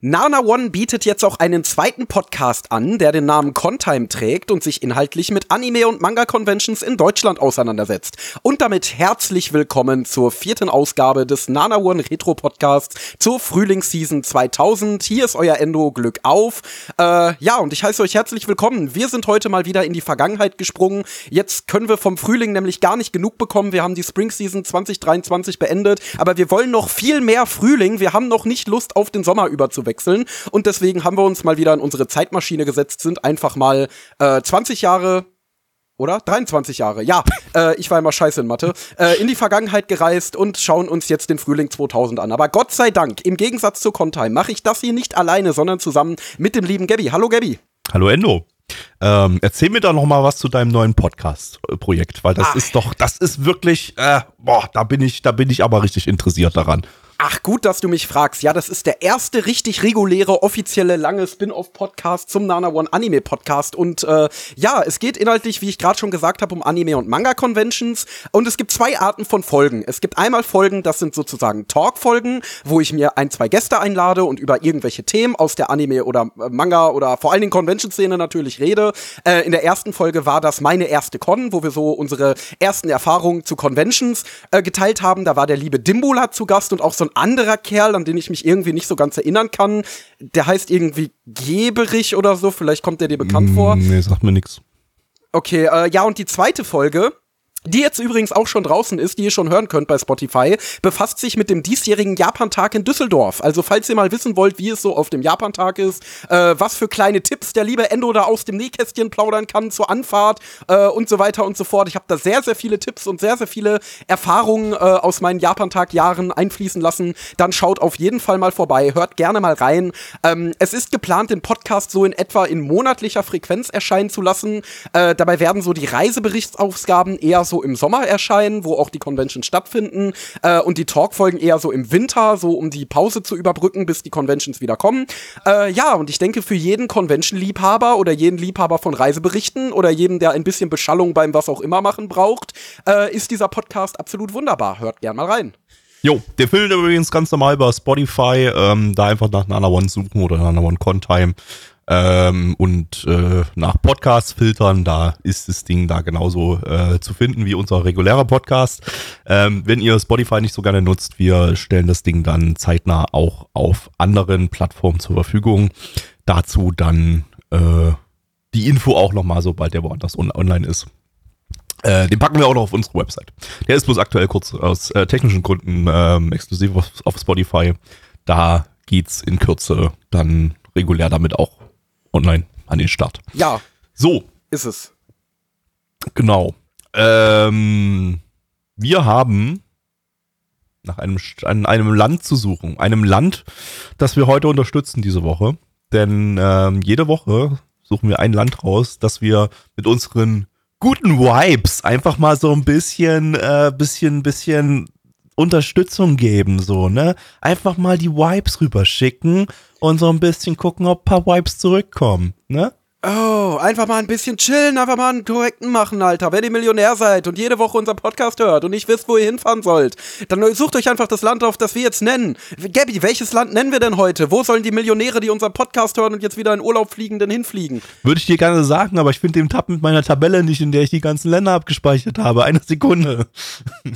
Nana One bietet jetzt auch einen zweiten Podcast an, der den Namen Contime trägt und sich inhaltlich mit Anime- und Manga-Conventions in Deutschland auseinandersetzt. Und damit herzlich willkommen zur vierten Ausgabe des Nana One Retro Podcasts zur Frühlingsseason 2000. Hier ist euer Endo Glück auf. Äh, ja, und ich heiße euch herzlich willkommen. Wir sind heute mal wieder in die Vergangenheit gesprungen. Jetzt können wir vom Frühling nämlich gar nicht genug bekommen. Wir haben die Spring Season 2023 beendet, aber wir wollen noch viel mehr Frühling. Wir haben noch nicht Lust auf den Sommer überzuwechseln wechseln. Und deswegen haben wir uns mal wieder in unsere Zeitmaschine gesetzt, sind einfach mal äh, 20 Jahre oder? 23 Jahre, ja. Äh, ich war immer scheiße in Mathe. Äh, in die Vergangenheit gereist und schauen uns jetzt den Frühling 2000 an. Aber Gott sei Dank, im Gegensatz zu Contime, mache ich das hier nicht alleine, sondern zusammen mit dem lieben Gabby. Hallo Gabby. Hallo Endo. Ähm, erzähl mir doch noch mal was zu deinem neuen Podcast-Projekt, weil das Ach. ist doch, das ist wirklich, äh, boah, da bin ich, da bin ich aber richtig interessiert daran. Ach, gut, dass du mich fragst. Ja, das ist der erste richtig reguläre, offizielle, lange Spin-off-Podcast zum Nana One Anime Podcast. Und äh, ja, es geht inhaltlich, wie ich gerade schon gesagt habe, um Anime- und Manga-Conventions. Und es gibt zwei Arten von Folgen. Es gibt einmal Folgen, das sind sozusagen Talk-Folgen, wo ich mir ein, zwei Gäste einlade und über irgendwelche Themen aus der Anime- oder äh, Manga- oder vor allen Dingen Convention-Szene natürlich rede. Äh, in der ersten Folge war das meine erste Con, wo wir so unsere ersten Erfahrungen zu Conventions äh, geteilt haben. Da war der liebe Dimbula zu Gast und auch so ein anderer Kerl, an den ich mich irgendwie nicht so ganz erinnern kann. Der heißt irgendwie Geberich oder so. Vielleicht kommt der dir bekannt mm, vor. Nee, sagt mir nix. Okay, äh, ja, und die zweite Folge die jetzt übrigens auch schon draußen ist, die ihr schon hören könnt bei Spotify, befasst sich mit dem diesjährigen Japantag in Düsseldorf. Also falls ihr mal wissen wollt, wie es so auf dem Japantag ist, äh, was für kleine Tipps der liebe Endo da aus dem Nähkästchen plaudern kann zur Anfahrt äh, und so weiter und so fort. Ich habe da sehr, sehr viele Tipps und sehr, sehr viele Erfahrungen äh, aus meinen Japantag-Jahren einfließen lassen. Dann schaut auf jeden Fall mal vorbei, hört gerne mal rein. Ähm, es ist geplant, den Podcast so in etwa in monatlicher Frequenz erscheinen zu lassen. Äh, dabei werden so die Reiseberichtsausgaben eher so im Sommer erscheinen, wo auch die Conventions stattfinden äh, und die Talkfolgen eher so im Winter, so um die Pause zu überbrücken, bis die Conventions wieder kommen. Äh, ja, und ich denke, für jeden Convention-Liebhaber oder jeden Liebhaber von Reiseberichten oder jeden, der ein bisschen Beschallung beim was auch immer machen braucht, äh, ist dieser Podcast absolut wunderbar. Hört gern mal rein. Jo, der findet übrigens ganz normal bei Spotify. Ähm, da einfach nach Nana One suchen oder Nana One Contime. Ähm, und äh, nach Podcasts filtern, da ist das Ding da genauso äh, zu finden wie unser regulärer Podcast. Ähm, wenn ihr Spotify nicht so gerne nutzt, wir stellen das Ding dann zeitnah auch auf anderen Plattformen zur Verfügung. Dazu dann äh, die Info auch nochmal, sobald der woanders on online ist. Äh, den packen wir auch noch auf unsere Website. Der ist bloß aktuell kurz aus äh, technischen Gründen ähm, exklusiv auf, auf Spotify. Da geht's in Kürze dann regulär damit auch online an den Start. Ja. So. Ist es. Genau. Ähm, wir haben nach einem, an einem Land zu suchen. Einem Land, das wir heute unterstützen diese Woche. Denn ähm, jede Woche suchen wir ein Land raus, das wir mit unseren guten Vibes einfach mal so ein bisschen, äh, bisschen, bisschen Unterstützung geben, so, ne? Einfach mal die Vibes rüberschicken und so ein bisschen gucken, ob ein paar Vibes zurückkommen, ne? Oh, einfach mal ein bisschen chillen, einfach mal einen korrekten machen, Alter. Wenn ihr Millionär seid und jede Woche unseren Podcast hört und nicht wisst, wo ihr hinfahren sollt, dann sucht euch einfach das Land auf, das wir jetzt nennen. Gabby, welches Land nennen wir denn heute? Wo sollen die Millionäre, die unseren Podcast hören und jetzt wieder in Urlaub fliegen, denn hinfliegen? Würde ich dir gerne sagen, aber ich finde den Tab mit meiner Tabelle nicht, in der ich die ganzen Länder abgespeichert habe. Eine Sekunde.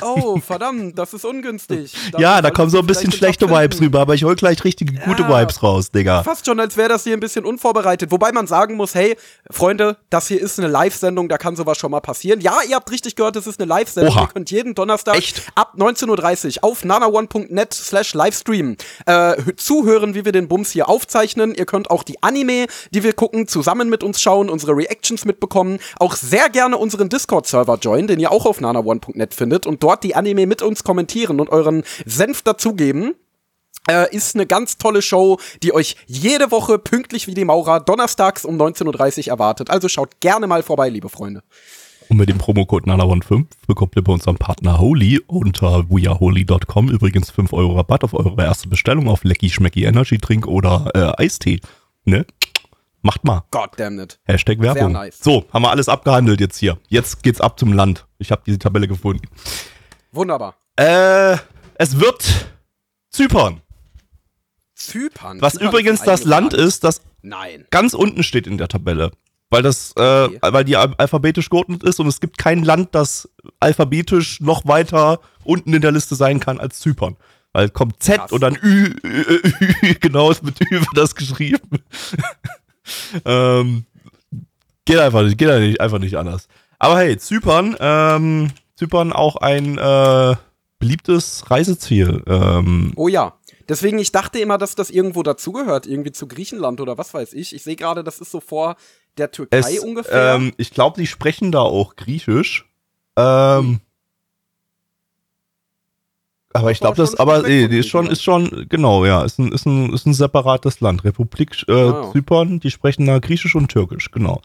Oh, verdammt, das ist ungünstig. Da ja, da kommen so ein bisschen schlechte Vibes rüber, aber ich hol gleich richtige ja, gute Vibes raus, Digga. Fast schon, als wäre das hier ein bisschen unvorbereitet. Wobei man sagen muss, hey, Freunde, das hier ist eine Live-Sendung, da kann sowas schon mal passieren. Ja, ihr habt richtig gehört, es ist eine Live-Sendung. Ihr könnt jeden Donnerstag Echt? ab 19.30 Uhr auf nanaone.net slash Livestream äh, zuhören, wie wir den Bums hier aufzeichnen. Ihr könnt auch die Anime, die wir gucken, zusammen mit uns schauen, unsere Reactions mitbekommen. Auch sehr gerne unseren Discord-Server joinen, den ihr auch auf nanaone.net findet und dort die Anime mit uns kommentieren und euren Senf dazugeben. Äh, ist eine ganz tolle Show, die euch jede Woche pünktlich wie die Maurer donnerstags um 19.30 Uhr erwartet. Also schaut gerne mal vorbei, liebe Freunde. Und mit dem Promocode NANAONE5 bekommt ihr bei unserem Partner Holy unter weareholy.com übrigens 5 Euro Rabatt auf eure erste Bestellung auf Lecky Schmecky Energy Drink oder äh, Eistee. Ne? Macht mal. God damn it. Hashtag Werbung. nice. So, haben wir alles abgehandelt jetzt hier. Jetzt geht's ab zum Land. Ich habe diese Tabelle gefunden. Wunderbar. Äh, es wird Zypern. Zypern. Was Zypern übrigens das Land ist, das Nein. ganz unten steht in der Tabelle. Weil das, äh, Okay. weil die al- alphabetisch geordnet ist und es gibt kein Land, das alphabetisch noch weiter unten in der Liste sein kann als Zypern. Weil kommt Z Krass. und dann Ü, Ü, Ü, Ü genau ist mit Ü wird das geschrieben. ähm, geht einfach nicht, geht einfach nicht, einfach nicht anders. Aber hey, Zypern, ähm, Zypern auch ein äh, beliebtes Reiseziel. Ähm, Oh ja. Deswegen, ich dachte immer, dass das irgendwo dazugehört, irgendwie zu Griechenland oder was weiß ich. Ich sehe gerade, das ist so vor der Türkei Es, ungefähr. Ähm, ich glaube, die sprechen da auch Griechisch. Ähm, aber ich glaube, das, aber nee, ist schon, ist schon, genau, ja, ist ein, ist ein, ist ein separates Land. Republik äh, Ah. Zypern, die sprechen da Griechisch und Türkisch, genau.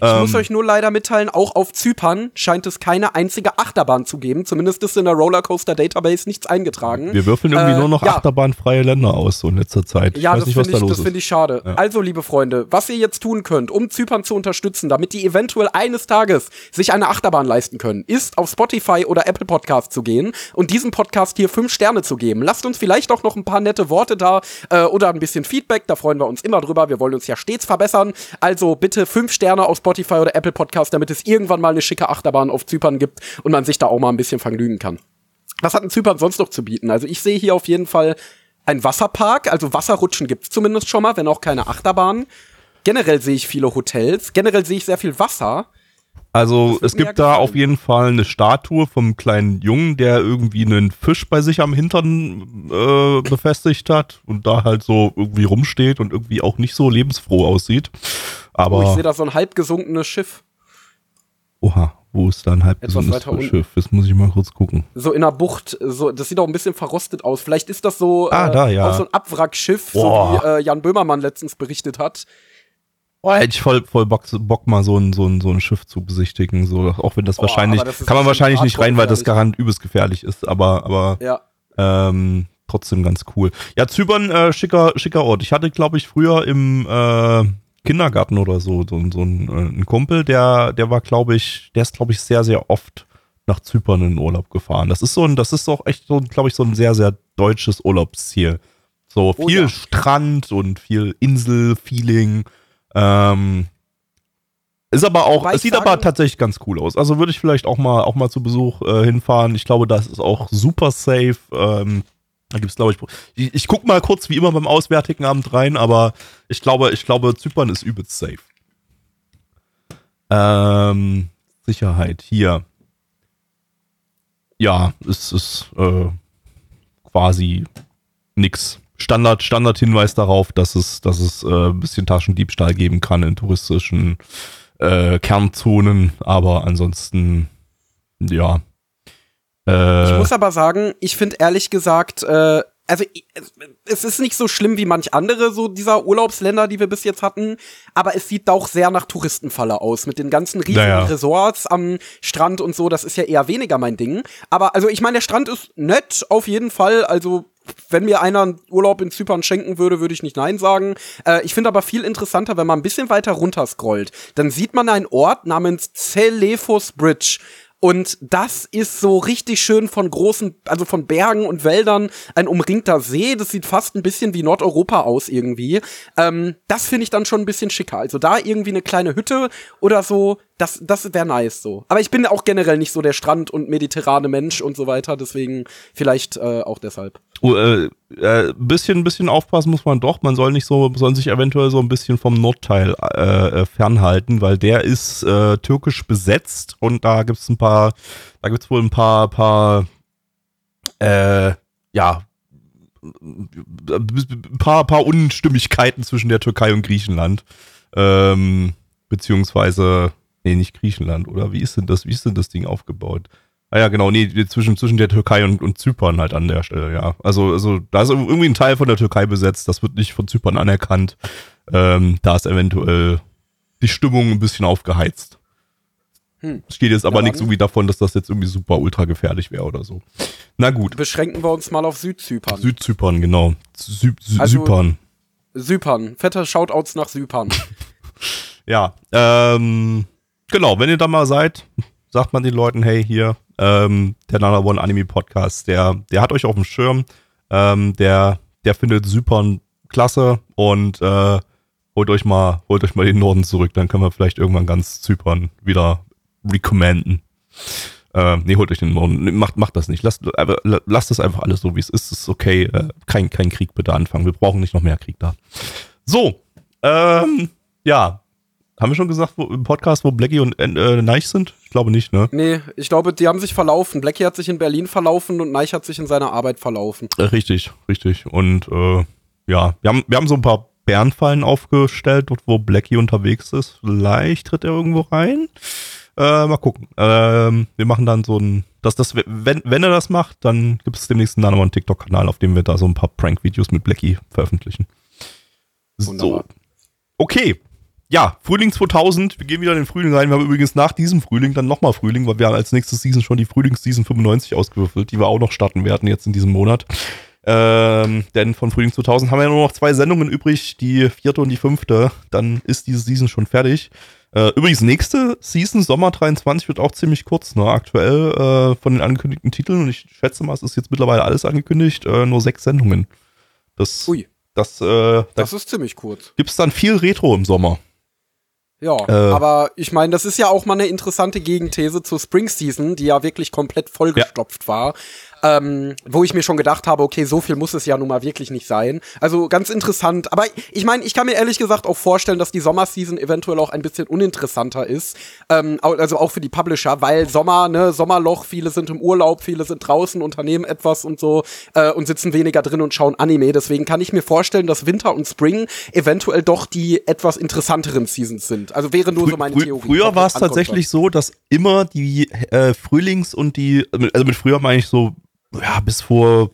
Ich muss Ähm, euch nur leider mitteilen, auch auf Zypern scheint es keine einzige Achterbahn zu geben. Zumindest ist in der Rollercoaster Database nichts eingetragen. wir würfeln irgendwie äh, nur noch ja. achterbahnfreie Länder aus, so in letzter Zeit. Ja, ich weiß das nicht, was finde da ich, los das find ich schade. Ja. Also, liebe Freunde, was ihr jetzt tun könnt, um Zypern zu unterstützen, damit die eventuell eines Tages sich eine Achterbahn leisten können, ist auf Spotify oder Apple Podcast zu gehen und diesem Podcast hier fünf Sterne zu geben. Lasst uns vielleicht auch noch ein paar nette Worte da äh, oder ein bisschen Feedback, da freuen wir uns immer drüber. Wir wollen uns ja stets verbessern. Also bitte fünf Sterne auf Spotify oder Apple Podcast, damit es irgendwann mal eine schicke Achterbahn auf Zypern gibt und man sich da auch mal ein bisschen vergnügen kann. Was hat denn Zypern sonst noch zu bieten? Also ich sehe hier auf jeden Fall ein Wasserpark, also Wasserrutschen gibt's zumindest schon mal, wenn auch keine Achterbahn. Generell sehe ich viele Hotels, generell sehe ich sehr viel Wasser. Also es gibt da auf jeden Fall eine Statue vom kleinen Jungen, der irgendwie einen Fisch bei sich am Hintern äh, befestigt hat und da halt so irgendwie rumsteht und irgendwie auch nicht so lebensfroh aussieht. Aber Oh, ich sehe da so ein halb gesunkenes Schiff. oha, wo ist da ein halb Etwas unten. Schiff? Das muss ich mal kurz gucken. So in einer Bucht, so, das sieht auch ein bisschen verrostet aus. Vielleicht ist das so, Ah, äh, da, ja. auch so ein Abwrackschiff, so Boah. wie äh, Jan Böhmermann letztens berichtet hat. Boah, hätte ich voll, voll Bock, Bock mal so ein, so, ein, so ein Schiff zu besichtigen. So, auch wenn das Boah, wahrscheinlich, das kann man wahrscheinlich nicht rein, weil das garant übelst gefährlich ist, aber, aber Ja. Ähm, trotzdem ganz cool. Ja, Zypern, äh, schicker, schicker Ort. Ich hatte, glaube ich, früher im äh, Kindergarten oder so, so, so ein, äh, ein Kumpel, der, der war, glaube ich, der ist, glaube ich, sehr, sehr oft nach Zypern in Urlaub gefahren. Das ist so ein, das ist auch echt so, glaube ich, so ein sehr, sehr deutsches Urlaubsziel. So Oh viel ja. Strand und viel Insel-Feeling. Ähm, ist aber auch, Wobei es sieht sagen- aber tatsächlich ganz cool aus. Also würde ich vielleicht auch mal, auch mal zu Besuch äh, hinfahren. Ich glaube, das ist auch super safe. Ähm, da gibt's glaube ich, ich, ich guck mal kurz wie immer beim Auswärtigen Abend rein, aber ich glaube, ich glaube, Zypern ist übelst safe. Ähm, Sicherheit hier. Ja, es ist äh, quasi nix. Standard, Standardhinweis darauf, dass es, dass es äh, ein bisschen Taschendiebstahl geben kann in touristischen äh, Kernzonen, aber ansonsten, ja. Äh, Ich muss aber sagen, ich finde ehrlich gesagt, äh, also es ist nicht so schlimm wie manch andere so dieser Urlaubsländer, die wir bis jetzt hatten, aber es sieht auch sehr nach Touristenfalle aus mit den ganzen riesigen Naja. Resorts am Strand und so. Das ist ja eher weniger mein Ding. Aber also ich meine, der Strand ist nett auf jeden Fall. Also wenn mir einer einen Urlaub in Zypern schenken würde, würde ich nicht Nein sagen. Äh, ich finde aber viel interessanter, wenn man ein bisschen weiter runter scrollt, dann sieht man einen Ort namens Celephos Bridge. Und das ist so richtig schön von großen, also von Bergen und Wäldern, ein umringter See. Das sieht fast ein bisschen wie Nordeuropa aus irgendwie. Ähm, das finde ich dann schon ein bisschen schicker. Also da irgendwie eine kleine Hütte oder so, das, das wäre nice so. Aber ich bin auch generell nicht so der Strand- und mediterrane Mensch und so weiter. Deswegen vielleicht äh, auch deshalb. Oh, äh, äh, bisschen, bisschen aufpassen muss man doch. Man soll nicht so, soll sich eventuell so ein bisschen vom Nordteil äh, äh, fernhalten, weil der ist äh, türkisch besetzt und da gibt's ein paar, da gibt's wohl ein paar, paar, äh, ja, ein paar, paar Unstimmigkeiten zwischen der Türkei und Griechenland. Ähm, beziehungsweise, nee, nicht Griechenland, oder? Wie ist denn das, wie ist denn das Ding aufgebaut? Ah ja, genau, nee, zwischen, zwischen der Türkei und, und Zypern halt an der Stelle, ja. Also, also da ist irgendwie ein Teil von der Türkei besetzt, das wird nicht von Zypern anerkannt. Ähm, da ist eventuell die Stimmung ein bisschen aufgeheizt. Hm. Es geht jetzt aber nichts irgendwie davon, dass das jetzt irgendwie super ultra gefährlich wäre oder so. Na gut. Beschränken wir uns mal auf Südzypern. Südzypern, genau. Sü Sü also, Zypern. Zypern. Fette Shoutouts nach Zypern. ja, ähm, genau, wenn ihr da mal seid, sagt man den Leuten, hey, hier, ähm, der Nana One Anime Podcast, der, der hat euch auf dem Schirm, ähm, der, der findet Zypern klasse und äh, holt euch mal, holt euch mal den Norden zurück, dann können wir vielleicht irgendwann ganz Zypern wieder recommenden. Äh, nee, holt euch den Norden. Macht, macht das nicht. Lasst, lasst das einfach alles so, wie es ist. Es ist okay. Äh, kein, kein Krieg bitte anfangen. Wir brauchen nicht noch mehr Krieg da. So. Ähm, ja. Haben wir schon gesagt, wo, im Podcast, wo Blackie und äh, Neich sind? Ich glaube nicht, ne? Nee, ich glaube, die haben sich verlaufen. Blackie hat sich in Berlin verlaufen und Neich hat sich in seiner Arbeit verlaufen. Äh, richtig, richtig. Und äh, ja, wir haben, wir haben so ein paar Bärenfallen aufgestellt, dort wo Blackie unterwegs ist. Vielleicht tritt er irgendwo rein. Äh, mal gucken. Ähm, wir machen dann so ein, dass das, wenn, wenn er das macht, dann gibt es demnächst einen einen TikTok-Kanal, auf dem wir da so ein paar Prank-Videos mit Blackie veröffentlichen. Wunderbar. So. Okay. Ja, Frühling 2000. Wir gehen wieder in den Frühling rein. Wir haben übrigens nach diesem Frühling dann nochmal Frühling, weil wir haben als nächstes Season schon die Frühlingsseason 95 ausgewürfelt, die wir auch noch starten werden jetzt in diesem Monat. Ähm, denn von Frühling 2000 haben wir ja nur noch zwei Sendungen übrig, die vierte und die fünfte. Dann ist diese Season schon fertig. Äh, übrigens, nächste Season, Sommer 23, wird auch ziemlich kurz, ne? Aktuell äh, von den angekündigten Titeln, und ich schätze mal, es ist jetzt mittlerweile alles angekündigt, äh, nur sechs Sendungen. Das, Ui. Das, äh, das ist ziemlich kurz. Gibt es dann viel Retro im Sommer. Ja, äh, aber ich meine, das ist ja auch mal eine interessante Gegenthese zur Spring Season, die ja wirklich komplett vollgestopft ja. war ähm, wo ich mir schon gedacht habe, okay, so viel muss es ja nun mal wirklich nicht sein. Also ganz interessant. Aber ich meine, ich kann mir ehrlich gesagt auch vorstellen, dass die Sommerseason eventuell auch ein bisschen uninteressanter ist. Ähm, also auch für die Publisher, weil Sommer, ne, Sommerloch, viele sind im Urlaub, viele sind draußen, unternehmen etwas und so äh, und sitzen weniger drin und schauen Anime. Deswegen kann ich mir vorstellen, dass Winter und Spring eventuell doch die etwas interessanteren Seasons sind. Also wäre nur Frü so meine Theorie. Früher war es tatsächlich so, dass immer die äh, Frühlings- und die, also mit früher meine ich so ja, bis vor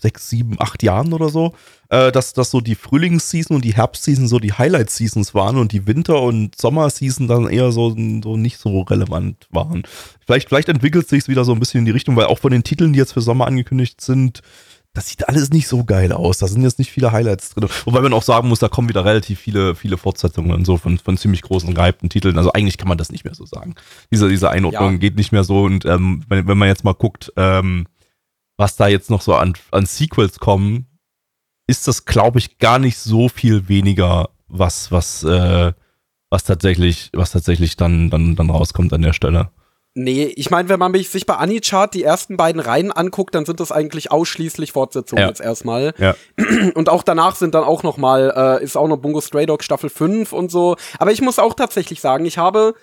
sechs, sieben, acht Jahren oder so, äh, dass, dass so die Frühlingsseason und die Herbstseason so die Highlight-Seasons waren und die Winter- und Sommerseason dann eher so, so nicht so relevant waren. Vielleicht, vielleicht entwickelt sich wieder so ein bisschen in die Richtung, weil auch von den Titeln, die jetzt für Sommer angekündigt sind, das sieht alles nicht so geil aus. Da sind jetzt nicht viele Highlights drin. Wobei man auch sagen muss, da kommen wieder relativ viele, viele Fortsetzungen und so von, von ziemlich großen, gehypten Titeln. Also eigentlich kann man das nicht mehr so sagen. Diese, diese Einordnung ja. geht nicht mehr so. Und ähm, wenn, wenn man jetzt mal guckt, ähm, was da jetzt noch so an, an Sequels kommen, ist das, glaube ich, gar nicht so viel weniger, was, was, äh, was tatsächlich, was tatsächlich dann, dann, dann rauskommt an der Stelle. Nee, ich meine, wenn man sich bei Anichart die ersten beiden Reihen anguckt, dann sind das eigentlich ausschließlich Fortsetzungen ja. jetzt erstmal. Ja. Und auch danach sind dann auch noch mal, äh, ist auch noch Bungo Stray Dog Staffel 5 und so. Aber ich muss auch tatsächlich sagen, ich habe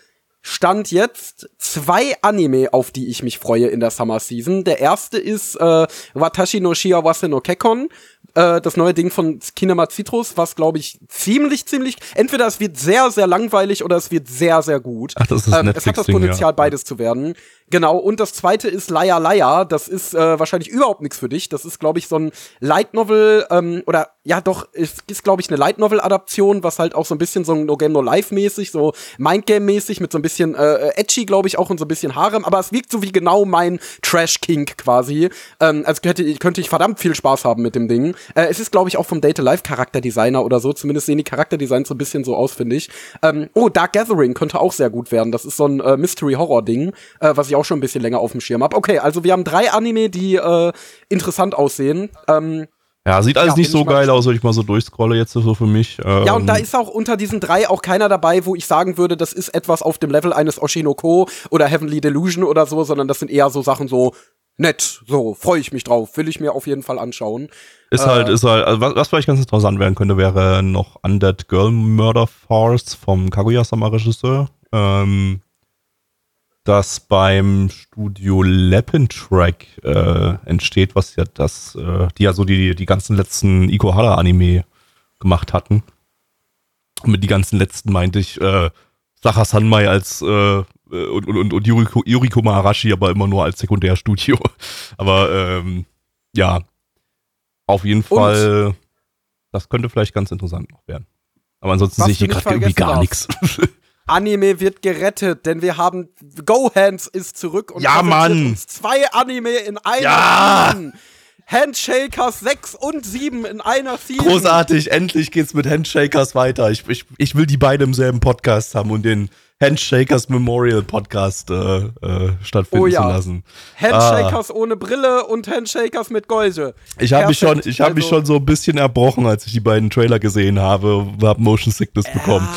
Stand jetzt zwei Anime, auf die ich mich freue in der Summer Season. Der erste ist äh, Watashi no Shiawase no Kekon, äh, das neue Ding von Kinema Citrus, was glaube ich ziemlich, ziemlich, entweder es wird sehr, sehr langweilig oder es wird sehr, sehr gut. Ach, das ist ähm, es hat das Potenzial, ja. beides zu werden. Genau, und das zweite ist Laia Laia. Das ist äh, wahrscheinlich überhaupt nichts für dich. Das ist, glaube ich, so ein Light Novel, ähm, oder ja doch, es ist, glaube ich, eine Light Novel-Adaption, was halt auch so ein bisschen so No Game No Life-mäßig, so Mindgame-mäßig, mit so ein bisschen äh, edgy, glaube ich, auch und so ein bisschen Harem, aber es wirkt so wie genau mein Trash-Kink quasi. Ähm, also könnte, könnte ich verdammt viel Spaß haben mit dem Ding. Äh, es ist, glaube ich, auch vom Data Life Charakterdesigner oder so. Zumindest sehen die Charakterdesigns so ein bisschen so aus, finde ich. Ähm, oh, Dark Gathering könnte auch sehr gut werden. Das ist so ein äh, Mystery-Horror-Ding, äh, was ich auch schon ein bisschen länger auf dem Schirm habe. Okay, also wir haben drei Anime, die äh, interessant aussehen. Ähm, ja, sieht alles ja, nicht so geil aus, wenn ich mal so durchscrolle jetzt so für mich. Ähm ja, und da ist auch unter diesen drei auch keiner dabei, wo ich sagen würde, das ist etwas auf dem Level eines Oshinoko oder Heavenly Delusion oder so, sondern das sind eher so Sachen so nett, so freue ich mich drauf, will ich mir auf jeden Fall anschauen. Ist halt, äh, halt, ist halt, also was, was, vielleicht ganz interessant werden könnte, wäre noch Undead Girl Murder Force vom Kaguya-sama-Regisseur. Ähm, das beim Studio Leppentrack äh, entsteht, was ja das, äh, die ja so die, die ganzen letzten Ikohara-Anime gemacht hatten. Und mit die ganzen letzten meinte ich äh, Sacha Sanmai als äh, äh, und, und, und Yuriko, Yuriko Maharashi aber immer nur als Sekundärstudio. Aber ähm, ja, auf jeden Fall, das könnte vielleicht ganz interessant noch werden. Aber ansonsten sehe ich hier gerade irgendwie gar nichts. Anime wird gerettet, denn wir haben Gohans ist zurück und Ja, Mann. uns zwei Anime in einer Ja. Season. Handshakers 6 und 7 in einer Season. Großartig, endlich geht's mit Handshakers weiter. Ich, ich, ich will die beiden im selben Podcast haben und den Handshakers Memorial Podcast äh, äh, stattfinden Oh ja. zu lassen. Handshakers ohne Brille und Handshakers mit Geuse. Ich habe mich schon, habe mich Also- schon so ein bisschen erbrochen, als ich die beiden Trailer gesehen habe, und hab Motion Sickness bekommen.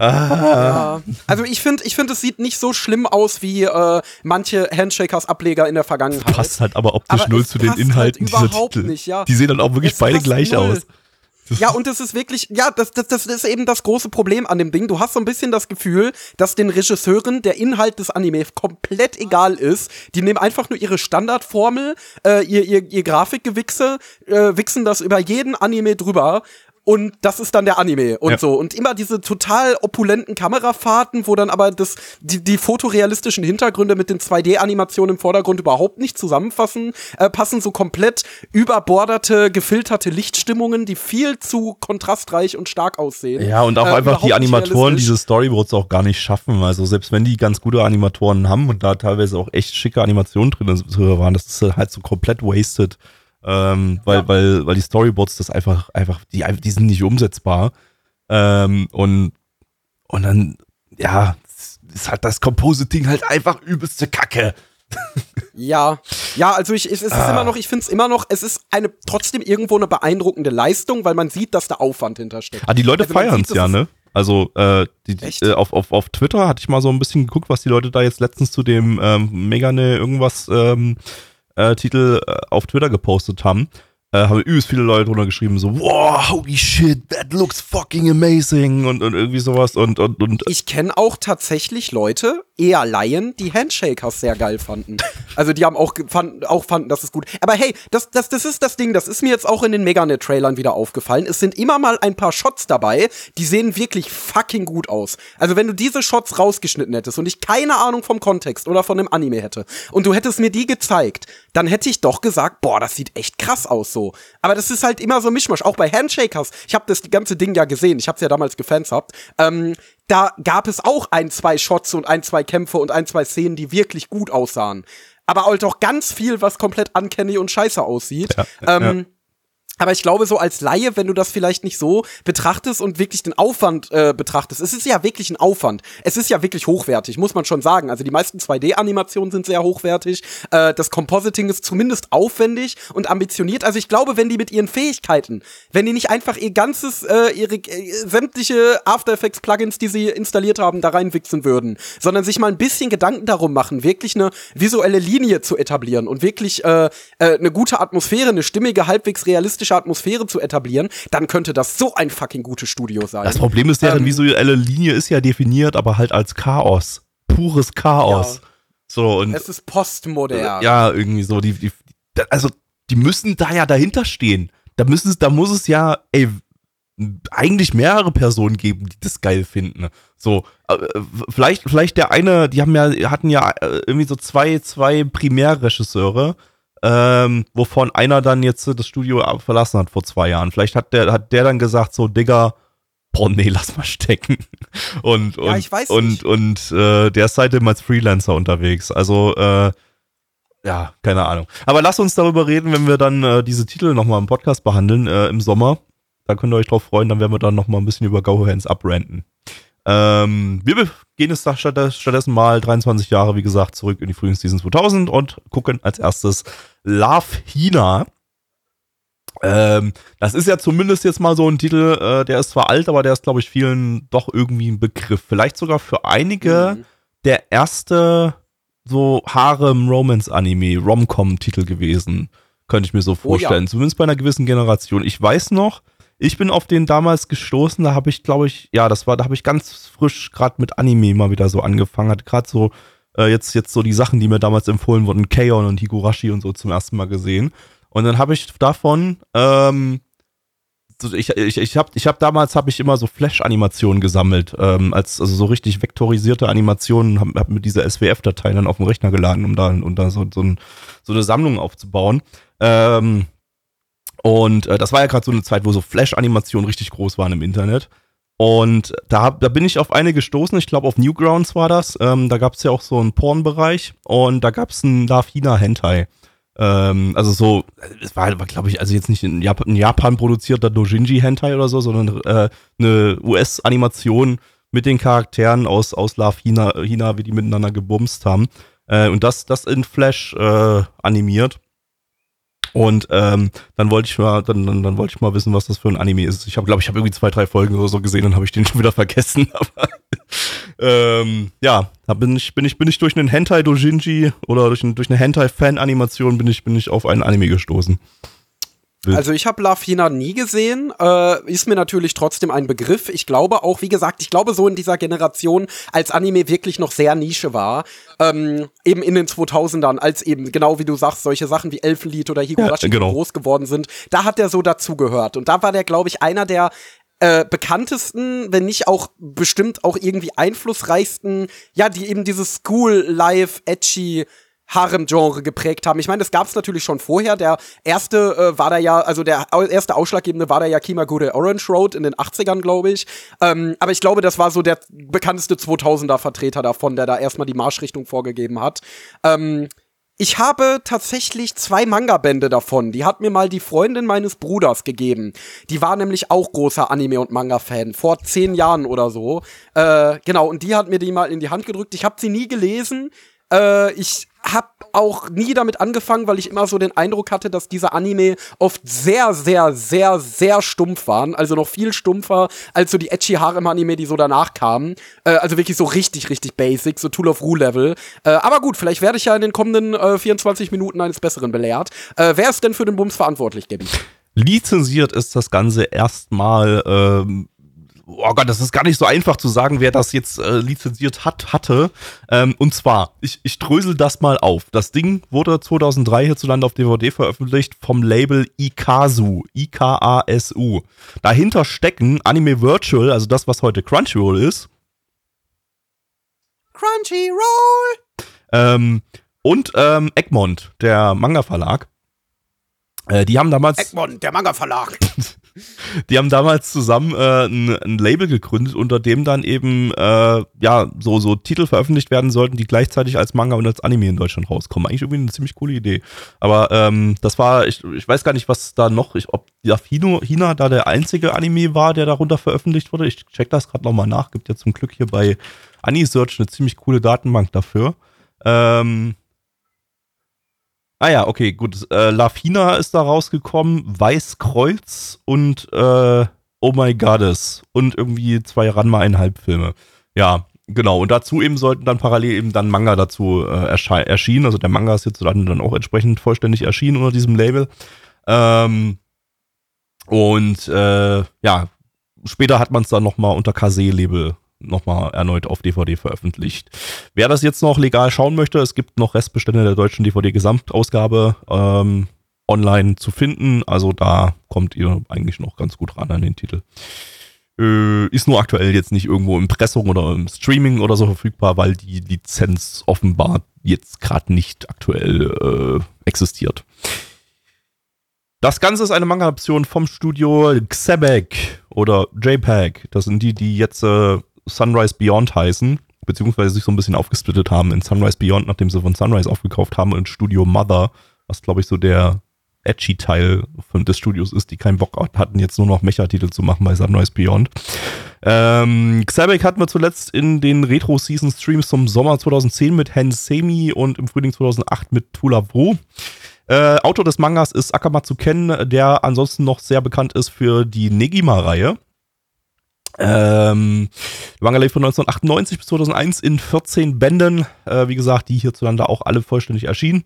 Ja. Also ich finde, ich finde, es sieht nicht so schlimm aus wie äh, manche Handshakers-Ableger in der Vergangenheit. Passt halt aber optisch Aber null zu den passt Inhalten halt dieser überhaupt Titel. nicht, ja. Die sehen dann auch wirklich Es beide gleich null. aus. Ja, und das ist wirklich, ja, das, das, das ist eben das große Problem an dem Ding. Du hast so ein bisschen das Gefühl, dass den Regisseuren der Inhalt des Anime komplett egal ist. Die nehmen einfach nur ihre Standardformel, äh, ihr, ihr, ihr Grafikgewichse, äh, wichsen das über jeden Anime drüber. Und das ist dann der Anime und Ja. so. Und immer diese total opulenten Kamerafahrten, wo dann aber das, die, die fotorealistischen Hintergründe mit den 2D-Animationen im Vordergrund überhaupt nicht zusammenfassen, äh, passen so komplett überborderte, gefilterte Lichtstimmungen, die viel zu kontrastreich und stark aussehen. Ja, und auch Äh, einfach die Animatoren diese Storyboards auch gar nicht schaffen. Also selbst wenn die ganz gute Animatoren haben und da teilweise auch echt schicke Animationen drin waren, das ist halt so komplett wasted. Ähm, weil, Ja. weil, weil die Storyboards das einfach, einfach, die, die sind nicht umsetzbar. Ähm, und, und dann, ja, ist halt das Compositing halt einfach übelste Kacke. Ja, ja, also ich, es ist Ah. immer noch, ich finde es immer noch, es ist eine trotzdem irgendwo eine beeindruckende Leistung, weil man sieht, dass da Aufwand hintersteckt. Ah, die Leute Also feiern es ja, ne? Also äh, die, äh, auf, auf, auf Twitter hatte ich mal so ein bisschen geguckt, was die Leute da jetzt letztens zu dem ähm, Megane irgendwas ähm, äh, Titel äh, auf Twitter gepostet haben. Äh, haben übelst viele Leute drunter geschrieben, so, wow, holy shit, that looks fucking amazing und, und irgendwie sowas und, und, und Ich kenne auch tatsächlich Leute, eher Laien, die Handshakers sehr geil fanden. Also die haben auch, fanden, auch fanden, das ist gut. Aber hey, das, das, das ist das Ding, das ist mir jetzt auch in den Meganet-Trailern wieder aufgefallen. Es sind immer mal ein paar Shots dabei, die sehen wirklich fucking gut aus. Also wenn du diese Shots rausgeschnitten hättest und ich keine Ahnung vom Kontext oder von dem Anime hätte und du hättest mir die gezeigt, dann hätte ich doch gesagt, boah, das sieht echt krass aus so. Aber das ist halt immer so Mischmasch. Auch bei Handshakers, ich habe das ganze Ding ja gesehen, ich habe es ja damals gefanshabt, ähm, da gab es auch ein, zwei Shots und ein, zwei Kämpfe und ein, zwei Szenen, die wirklich gut aussahen. Aber halt auch ganz viel, was komplett uncanny und scheiße aussieht. ähm, Aber ich glaube, so als Laie, wenn du das vielleicht nicht so betrachtest und wirklich den Aufwand äh, betrachtest, es ist ja wirklich ein Aufwand. Es ist ja wirklich hochwertig, muss man schon sagen. Also die meisten 2D-Animationen sind sehr hochwertig. Äh, das Compositing ist zumindest aufwendig und ambitioniert. Also ich glaube, wenn die mit ihren Fähigkeiten, wenn die nicht einfach ihr ganzes, äh, ihre äh, sämtliche After Effects Plugins, die sie installiert haben, da reinwichsen würden, sondern sich mal ein bisschen Gedanken darum machen, wirklich eine visuelle Linie zu etablieren und wirklich äh, äh, eine gute Atmosphäre, eine stimmige, halbwegs realistische Atmosphäre zu etablieren, dann könnte das so ein fucking gutes Studio sein. das Problem ist, deren Ähm, visuelle Linie ist ja definiert, aber halt als Chaos. Pures Chaos. Ja. So, und es ist postmodern. Ja, irgendwie so. Die, die, also, die müssen da ja dahinter stehen. Da, müssen, da muss es ja, ey, eigentlich mehrere Personen geben, die das geil finden. So, äh, vielleicht, vielleicht der eine, die haben ja, hatten ja äh, irgendwie so zwei, zwei Primärregisseure, ähm, wovon einer dann jetzt das Studio verlassen hat vor zwei Jahren. Vielleicht hat der, hat der dann gesagt, so, Digga, boah, nee, lass mal stecken. Und, und, Ja, und, nicht. und äh, der ist seitdem als Freelancer unterwegs. Also, äh, ja, keine Ahnung. Aber lasst uns darüber reden, wenn wir dann äh, diese Titel nochmal im Podcast behandeln äh, im Sommer. Da könnt ihr euch drauf freuen, dann werden wir dann nochmal ein bisschen über Go Hands abrenten. Ähm, wir gehen jetzt statt- stattdessen mal 23 Jahre, wie gesagt, zurück in die Frühlingsseason 2000 und gucken als erstes Love Hina. Ähm, das ist ja zumindest jetzt mal so ein Titel, äh, der ist zwar alt, aber der ist, glaube ich, vielen doch irgendwie ein Begriff. Vielleicht sogar für einige Mhm. der erste so Harem-Romance-Anime, Rom-Com-Titel gewesen. Könnte ich mir so Oh ja. vorstellen. Zumindest bei einer gewissen Generation. Ich weiß noch, ich bin auf den damals gestoßen, da habe ich, glaube ich, ja, das war, da habe ich ganz frisch gerade mit Anime mal wieder so angefangen, hat gerade so äh, jetzt, jetzt so die Sachen, die mir damals empfohlen wurden, Keion und Higurashi und so zum ersten Mal gesehen. Und dann habe ich davon ähm, ich, ich, ich habe ich hab damals habe ich immer so Flash-Animationen gesammelt, ähm, als also so richtig vektorisierte Animationen, habe hab mit dieser SWF-Datei dann auf dem Rechner geladen, um da, um da so, so, ein, so eine Sammlung aufzubauen. Ähm, und äh, das war ja gerade so eine Zeit, wo so Flash-Animationen richtig groß waren im Internet. Und da, da bin ich auf eine gestoßen, ich glaube auf Newgrounds war das. Ähm, da gab es ja auch so einen Porn-Bereich und da gab es einen Lafina Hentai. Ähm, also so, es war, glaube ich, also jetzt nicht in Japan, in Japan produzierter Dojinji Hentai oder so, sondern äh, eine US-Animation mit den Charakteren aus, aus Love Hina, Hina, wie die miteinander gebumst haben. Äh, und das, das in Flash äh, animiert. Und ähm, dann wollte ich mal, dann, dann, dann wollte ich mal wissen, was das für ein Anime ist. Ich habe, glaube ich, habe irgendwie zwei, drei Folgen oder so gesehen, dann habe ich den schon wieder vergessen. Aber ähm, ja, da bin ich, bin ich, bin ich durch einen Hentai Dojinji oder durch, ein, durch eine Hentai-Fan-Animation bin ich, bin ich auf einen Anime gestoßen. Also ich habe Lafina nie gesehen, äh, ist mir natürlich trotzdem ein Begriff. Ich glaube auch, wie gesagt, ich glaube so in dieser Generation, als Anime wirklich noch sehr Nische war, ähm, eben in den 2000ern, als eben, genau wie du sagst, solche Sachen wie Elfenlied oder Higurashi ja, genau. groß geworden sind, da hat der so dazugehört. Und da war der, glaube ich, einer der äh, bekanntesten, wenn nicht auch bestimmt auch irgendwie einflussreichsten, ja, die eben dieses School-Life, edgy Harem-Genre geprägt haben. Ich meine, das gab es natürlich schon vorher. Der erste äh, war da ja, also der erste Ausschlaggebende war da ja Kimagure Orange Road in den 80ern, glaube ich. Ähm, aber ich glaube, das war so der bekannteste 2000er-Vertreter davon, der da erstmal die Marschrichtung vorgegeben hat. Ähm, ich habe tatsächlich zwei Manga-Bände davon. Die hat mir mal die Freundin meines Bruders gegeben. Die war nämlich auch großer Anime- und Manga-Fan. Vor zehn Jahren oder so. Äh, genau, und die hat mir die mal in die Hand gedrückt. Ich habe sie nie gelesen. Äh, ich habe auch nie damit angefangen, weil ich immer so den Eindruck hatte, dass diese Anime oft sehr, sehr, sehr, sehr stumpf waren. Also noch viel stumpfer als so die edgy Harem-Anime, die so danach kamen. Äh, also wirklich so richtig, richtig basic, so Tool of Rule-Level. Äh, aber gut, vielleicht werde ich ja in den kommenden äh, 24 Minuten eines Besseren belehrt. Äh, wer ist denn für den Bums verantwortlich, Gabby? Lizenziert ist das Ganze erstmal ähm, oh Gott, das ist gar nicht so einfach zu sagen, wer das jetzt äh, lizenziert hat, hatte. Ähm, und zwar, ich, ich drösel das mal auf. Das Ding wurde 2003 hierzulande auf DVD veröffentlicht vom Label Ikasu, I-K-A-S-U. Dahinter stecken Anime Virtual, also das, was heute Crunchyroll ist. Crunchyroll! Ähm, und ähm, Egmont, der Manga-Verlag. Äh, die haben damals. Egmont, der Manga-Verlag. Die haben damals zusammen äh, ein, ein, Label gegründet, unter dem dann eben äh, ja so, so Titel veröffentlicht werden sollten, die gleichzeitig als Manga und als Anime in Deutschland rauskommen. Eigentlich irgendwie eine ziemlich coole Idee. Aber ähm, das war, ich, ich weiß gar nicht, was da noch, ich, ob ja, Hino, Hina da der einzige Anime war, der darunter veröffentlicht wurde. Ich check das gerade nochmal nach. Gibt ja zum Glück hier bei AniSearch eine ziemlich coole Datenbank dafür. Ähm, Ah ja, okay, gut. Äh, Lafina ist da rausgekommen, Weißkreuz und äh, Oh My Goddess und irgendwie zwei Ranma eineinhalb Filme. Ja, genau. Und dazu eben sollten dann parallel eben dann Manga dazu äh, erschienen. Also der Manga ist jetzt dann, dann auch entsprechend vollständig erschienen unter diesem Label. Ähm, und äh, ja, später hat man es dann nochmal unter Kase-Label nochmal erneut auf DVD veröffentlicht. Wer das jetzt noch legal schauen möchte, es gibt noch Restbestände der deutschen DVD-Gesamtausgabe ähm, online zu finden. Also da kommt ihr eigentlich noch ganz gut ran an den Titel. Äh, ist nur aktuell jetzt nicht irgendwo im Pressung oder im Streaming oder so verfügbar, weil die Lizenz offenbar jetzt gerade nicht aktuell äh, existiert. Das Ganze ist eine Manga-Option vom Studio Xebek oder JPEG. Das sind die, die jetzt äh, Sunrise Beyond heißen, beziehungsweise sich so ein bisschen aufgesplittet haben in Sunrise Beyond, nachdem sie von Sunrise aufgekauft haben und Studio Mother, was glaube ich so der edgy Teil des Studios ist, die keinen Bock hatten, jetzt nur noch Mecha-Titel zu machen bei Sunrise Beyond. Ähm, Xabek hatten wir zuletzt in den Retro-Season-Streams zum Sommer 2010 mit Semi und im Frühling 2008 mit Tula Wo. Äh, Autor des Mangas ist Akamatsu Ken, der ansonsten noch sehr bekannt ist für die Negima-Reihe. Ähm, Manga lebt von 1998 bis 2001 in 14 Bänden. Äh, wie gesagt, die hierzulande auch alle vollständig erschienen.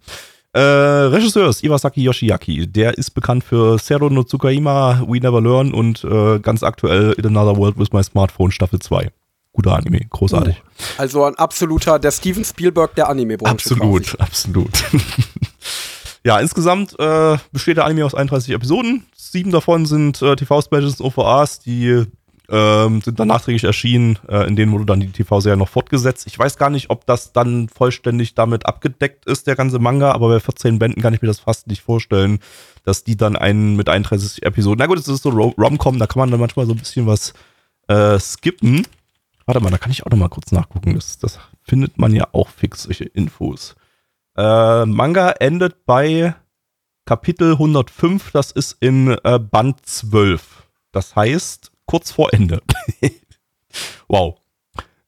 Äh, Regisseur ist Iwasaki Yoshiaki. Der ist bekannt für Zero no Tsukaima, We Never Learn und äh, ganz aktuell In Another World with My Smartphone Staffel 2. Guter Anime, großartig. Oh, also ein absoluter, der Steven Spielberg der Anime-Branche. Absolut, quasi. absolut. Ja, insgesamt äh, besteht der Anime aus 31 Episoden. Sieben davon sind äh, TV-Specials und OVAs, die ähm, sind dann nachträglich erschienen. Äh, in denen wurde dann die TV-Serie noch fortgesetzt. Ich weiß gar nicht, ob das dann vollständig damit abgedeckt ist, der ganze Manga, aber bei 14 Bänden kann ich mir das fast nicht vorstellen, dass die dann einen mit 31 Episoden. Na gut, es ist so Rom-Com, da kann man dann manchmal so ein bisschen was äh, skippen. Warte mal, da kann ich auch noch mal kurz nachgucken. Das, das findet man ja auch fix, solche Infos. Äh, Manga endet bei Kapitel 105, das ist in äh, Band 12. Das heißt, kurz vor Ende. wow.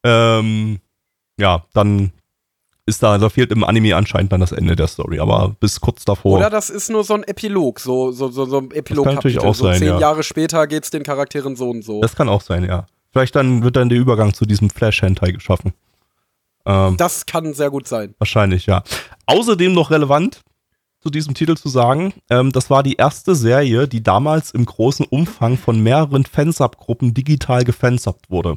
Ähm, ja, dann ist da, da fehlt im Anime anscheinend dann das Ende der Story, aber bis kurz davor. Oder das ist nur so ein Epilog, so, so, so, so ein Epilog. Das kann natürlich auch so sein, zehn ja. Jahre später geht's den Charakteren so und so. Das kann auch sein, ja. Vielleicht dann wird dann der Übergang zu diesem Flash-Hentai geschaffen. Ähm, das kann sehr gut sein. Wahrscheinlich, ja. Außerdem noch relevant zu diesem Titel zu sagen, ähm, das war die erste Serie, die damals im großen Umfang von mehreren Fansub-Gruppen digital gefansubbt wurde.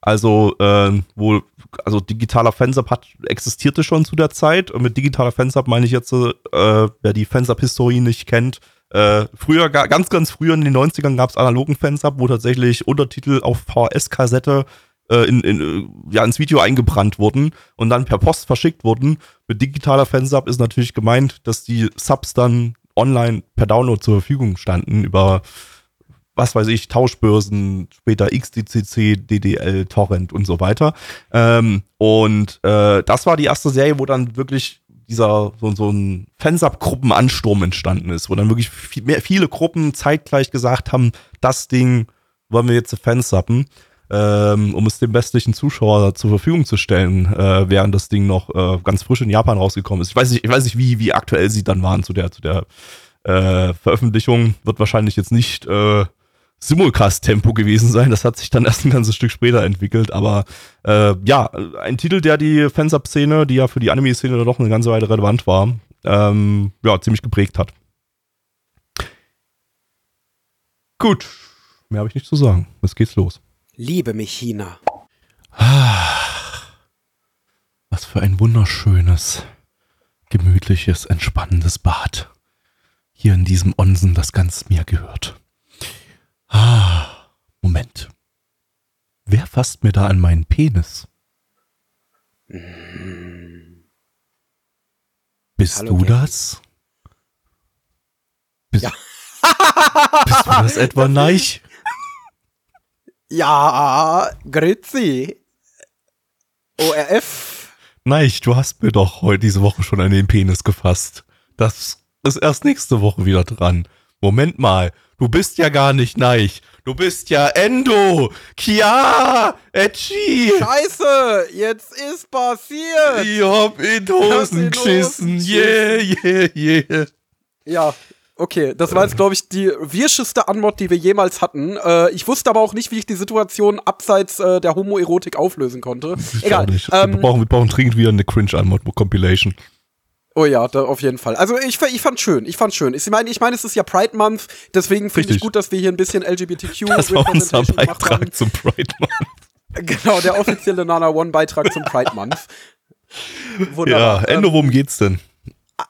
Also, äh, wo, also digitaler Fansub hat, existierte schon zu der Zeit. Und mit digitaler Fansub meine ich jetzt, äh, wer die Fansub-Historie nicht kennt, äh, früher, ga- ganz, ganz früher in den 90ern gab es analogen Fansub, wo tatsächlich Untertitel auf VHS-Kassette äh, in, in, äh, ja, ins Video eingebrannt wurden und dann per Post verschickt wurden. Mit digitaler Fansub ist natürlich gemeint, dass die Subs dann online per Download zur Verfügung standen über was weiß ich, Tauschbörsen, später XDCC, DDL, Torrent und so weiter. Ähm, und äh, das war die erste Serie, wo dann wirklich dieser so, so ein Fansub-Gruppenansturm entstanden ist, wo dann wirklich viel, mehr, viele Gruppen zeitgleich gesagt haben, das Ding wollen wir jetzt fansuppen, ähm, um es dem westlichen Zuschauer zur Verfügung zu stellen, äh, während das Ding noch äh, ganz frisch in Japan rausgekommen ist. Ich weiß nicht, ich weiß nicht, wie, wie aktuell sie dann waren zu der, zu der äh, Veröffentlichung. Wird wahrscheinlich jetzt nicht äh, Simulcast-Tempo gewesen sein. Das hat sich dann erst ein ganzes Stück später entwickelt. Aber äh, ja, ein Titel, der die Fansub-Szene, die ja für die Anime-Szene doch eine ganze Weile relevant war, ähm, ja, ziemlich geprägt hat. Gut, mehr habe ich nicht zu sagen. Jetzt geht's los. Liebe mich, China. Was für ein wunderschönes, gemütliches, entspannendes Bad. Hier in diesem Onsen, das ganz mir gehört. Ah, Moment. Wer fasst mir da an meinen Penis? Bist Hallo, du Gary. das? Bist, Ja. bist du das etwa, Neich? Ja, Grüezi. ORF. Neich, du hast mir doch heute diese Woche schon an den Penis gefasst. Das ist erst nächste Woche wieder dran. Moment mal, du bist ja gar nicht Neich. Du bist ja Endo. Kia, Edgy. Scheiße, jetzt ist passiert. Ich hab in Hosen geschissen. Yeah, yeah, yeah. Ja, okay. Das war jetzt, glaube ich, die wirscheste Anmod, die wir jemals hatten. Äh, ich wusste aber auch nicht, wie ich die Situation abseits äh, der Homoerotik auflösen konnte. Ich Egal. nicht. wir, Ähm, brauchen, wir brauchen dringend wieder eine Cringe-Anmod-Compilation. oh ja, da, auf jeden Fall. Also ich, ich fand schön, ich fand schön. Ich meine, ich meine, es ist ja Pride Month, deswegen finde ich gut, dass wir hier ein bisschen LGBTQ Das war unser. Beitrag zum Pride Month. Genau, der offizielle Nana One Beitrag zum Pride Month. Ja, Wunderbar. Endo, Ähm, worum geht's denn?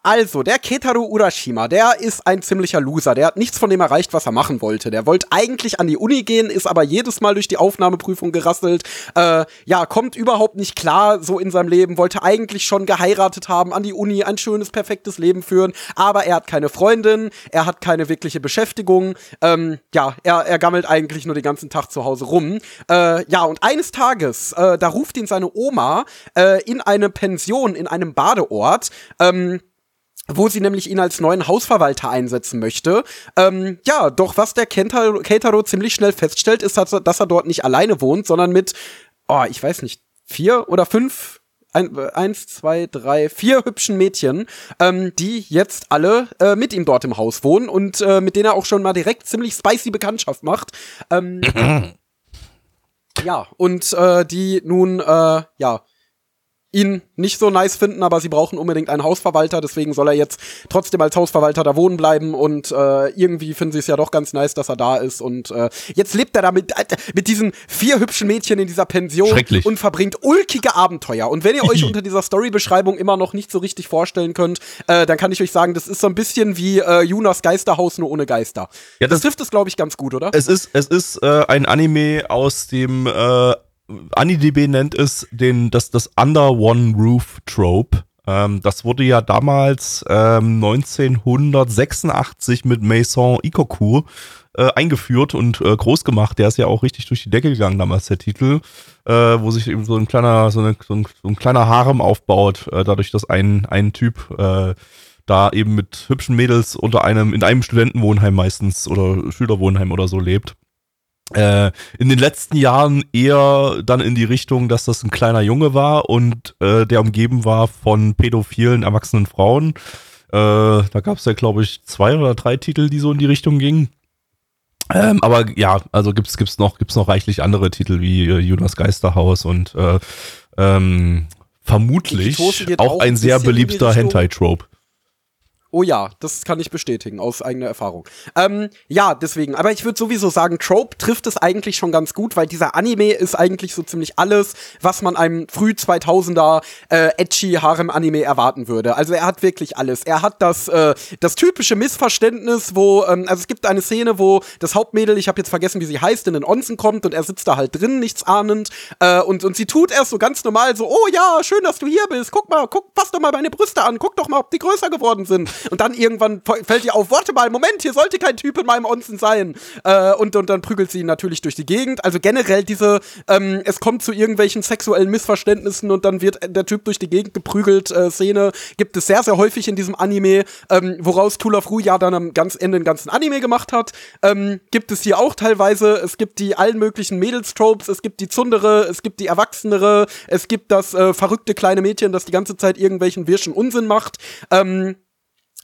Also, der Ketaru Urashima, der ist ein ziemlicher Loser. Der hat nichts von dem erreicht, was er machen wollte. Der wollte eigentlich an die Uni gehen, ist aber jedes Mal durch die Aufnahmeprüfung gerasselt. Äh, ja, kommt überhaupt nicht klar so in seinem Leben, wollte eigentlich schon geheiratet haben, an die Uni, ein schönes, perfektes Leben führen. Aber er hat keine Freundin, er hat keine wirkliche Beschäftigung. Ähm, ja, er, er gammelt eigentlich nur den ganzen Tag zu Hause rum. Äh, ja, und eines Tages, äh, da ruft ihn seine Oma äh, in eine Pension, in einem Badeort. Ähm, wo sie nämlich ihn als neuen Hausverwalter einsetzen möchte. Ähm, ja, doch was der Kentaro, Keitaro ziemlich schnell feststellt, ist, dass er, dass er dort nicht alleine wohnt, sondern mit, oh, ich weiß nicht, vier oder fünf, ein, eins, zwei, drei, vier hübschen Mädchen, ähm, die jetzt alle äh, mit ihm dort im Haus wohnen und äh, mit denen er auch schon mal direkt ziemlich spicy Bekanntschaft macht. Ähm, ja, und äh, die nun, äh, ja, ihn nicht so nice finden, aber sie brauchen unbedingt einen Hausverwalter, deswegen soll er jetzt trotzdem als Hausverwalter da wohnen bleiben und äh, irgendwie finden sie es ja doch ganz nice, dass er da ist und äh, jetzt lebt er da mit, äh, mit diesen vier hübschen Mädchen in dieser Pension und verbringt ulkige Abenteuer. Und wenn ihr euch unter dieser Storybeschreibung immer noch nicht so richtig vorstellen könnt, äh, dann kann ich euch sagen, das ist so ein bisschen wie äh, Junas Geisterhaus nur ohne Geister. Ja, das, das- trifft es, glaube ich, ganz gut, oder? Es ist, es ist äh, ein Anime aus dem äh, AniDB nennt es den, das, das Under One Roof Trope. Ähm, das wurde ja damals ähm, 1986 mit Maison Ikoku äh, eingeführt und äh, groß gemacht. Der ist ja auch richtig durch die Decke gegangen damals, der Titel, äh, wo sich eben so ein kleiner, so, eine, so, ein, so ein kleiner Harem aufbaut, äh, dadurch, dass ein, ein Typ äh, da eben mit hübschen Mädels unter einem, in einem Studentenwohnheim meistens oder Schülerwohnheim oder so lebt. Äh, in den letzten Jahren eher dann in die Richtung, dass das ein kleiner Junge war und äh, der umgeben war von pädophilen erwachsenen Frauen. Äh, da gab es ja, glaube ich, zwei oder drei Titel, die so in die Richtung gingen. Ähm, aber ja, also gibt's gibt's noch gibt's noch reichlich andere Titel wie äh, Jonas Geisterhaus und äh, ähm, vermutlich auch auch ein ein sehr beliebter. Hentai-Trope. Oh ja, das kann ich bestätigen aus eigener Erfahrung. Ähm, ja, deswegen. Aber ich würde sowieso sagen, Trope trifft es eigentlich schon ganz gut, weil dieser Anime ist eigentlich so ziemlich alles, was man einem früh 2000er äh, edgy Harem Anime erwarten würde. Also er hat wirklich alles. Er hat das äh, das typische Missverständnis, wo ähm, also es gibt eine Szene, wo das Hauptmädel, ich habe jetzt vergessen, wie sie heißt, in den Onsen kommt und er sitzt da halt drin, nichts ahnend äh, und und sie tut erst so ganz normal so, oh ja, schön, dass du hier bist. Guck mal, guck, fass doch mal meine Brüste an. Guck doch mal, ob die größer geworden sind. Und dann irgendwann fällt ihr auf, warte mal, Moment, hier sollte kein Typ in meinem Onsen sein. Äh, und, und dann prügelt sie ihn natürlich durch die Gegend. Also generell diese, ähm, es kommt zu irgendwelchen sexuellen Missverständnissen und dann wird der Typ durch die Gegend geprügelt. Äh, Szene gibt es sehr, sehr häufig in diesem Anime, ähm, woraus Tula Fru ja dann am ganz Ende den ganzen Anime gemacht hat. Ähm, gibt es hier auch teilweise. Es gibt die allen möglichen Mädelstropes, es gibt die Zundere, es gibt die Erwachsenere, es gibt das äh, verrückte kleine Mädchen, das die ganze Zeit irgendwelchen wirschen Unsinn macht. Ähm,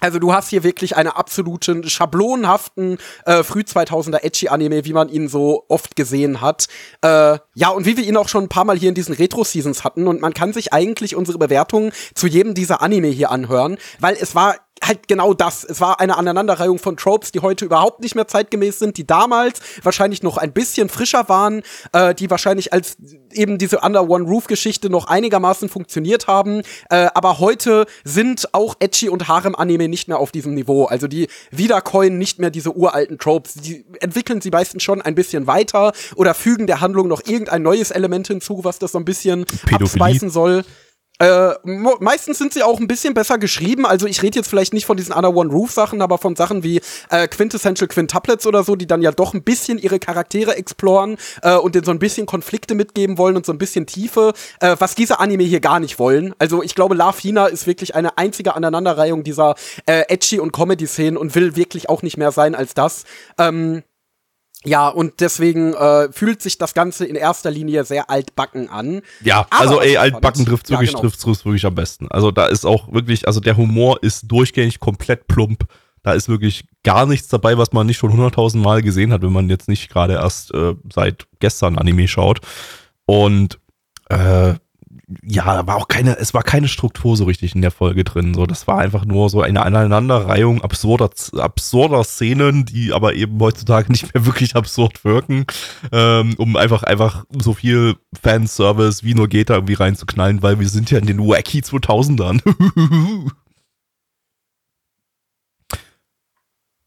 also du hast hier wirklich einen absoluten schablonhaften äh, früh 2000er edgy Anime, wie man ihn so oft gesehen hat. Äh, ja, und wie wir ihn auch schon ein paar Mal hier in diesen Retro Seasons hatten und man kann sich eigentlich unsere Bewertungen zu jedem dieser Anime hier anhören, weil es war halt genau das. Es war eine Aneinanderreihung von Tropes, die heute überhaupt nicht mehr zeitgemäß sind, die damals wahrscheinlich noch ein bisschen frischer waren, äh, die wahrscheinlich als eben diese Under One Roof Geschichte noch einigermaßen funktioniert haben. Äh, aber heute sind auch Edgy und Harem Anime nicht mehr auf diesem Niveau. Also die wiedercoin nicht mehr diese uralten Tropes. Die entwickeln sie meistens schon ein bisschen weiter oder fügen der Handlung noch irgendein neues Element hinzu, was das so ein bisschen Pädophilie. abspeisen soll. Äh, meistens sind sie auch ein bisschen besser geschrieben. Also ich rede jetzt vielleicht nicht von diesen Under One Roof Sachen, aber von Sachen wie äh, Quintessential Quintuplets oder so, die dann ja doch ein bisschen ihre Charaktere exploren äh, und denen so ein bisschen Konflikte mitgeben wollen und so ein bisschen Tiefe, äh, was diese Anime hier gar nicht wollen. Also ich glaube, La Fina ist wirklich eine einzige Aneinanderreihung dieser äh, Edgy und Comedy-Szenen und will wirklich auch nicht mehr sein als das. Ähm, ja, und deswegen äh, fühlt sich das Ganze in erster Linie sehr altbacken an. Ja, Aber also ey, altbacken trifft Ja, wirklich, genau. trifft trifft wirklich am besten. Also da ist auch wirklich, also der Humor ist durchgängig komplett plump. Da ist wirklich gar nichts dabei, was man nicht schon hunderttausend Mal gesehen hat, wenn man jetzt nicht gerade erst äh, seit gestern Anime schaut. Und äh, ja, da war auch keine, es war keine Struktur so richtig in der Folge drin. So, das war einfach nur so eine Aneinanderreihung absurder, absurder Szenen, die aber eben heutzutage nicht mehr wirklich absurd wirken, ähm, um einfach, einfach so viel Fanservice wie nur geht da irgendwie reinzuknallen, weil wir sind ja in den wacky 2000ern.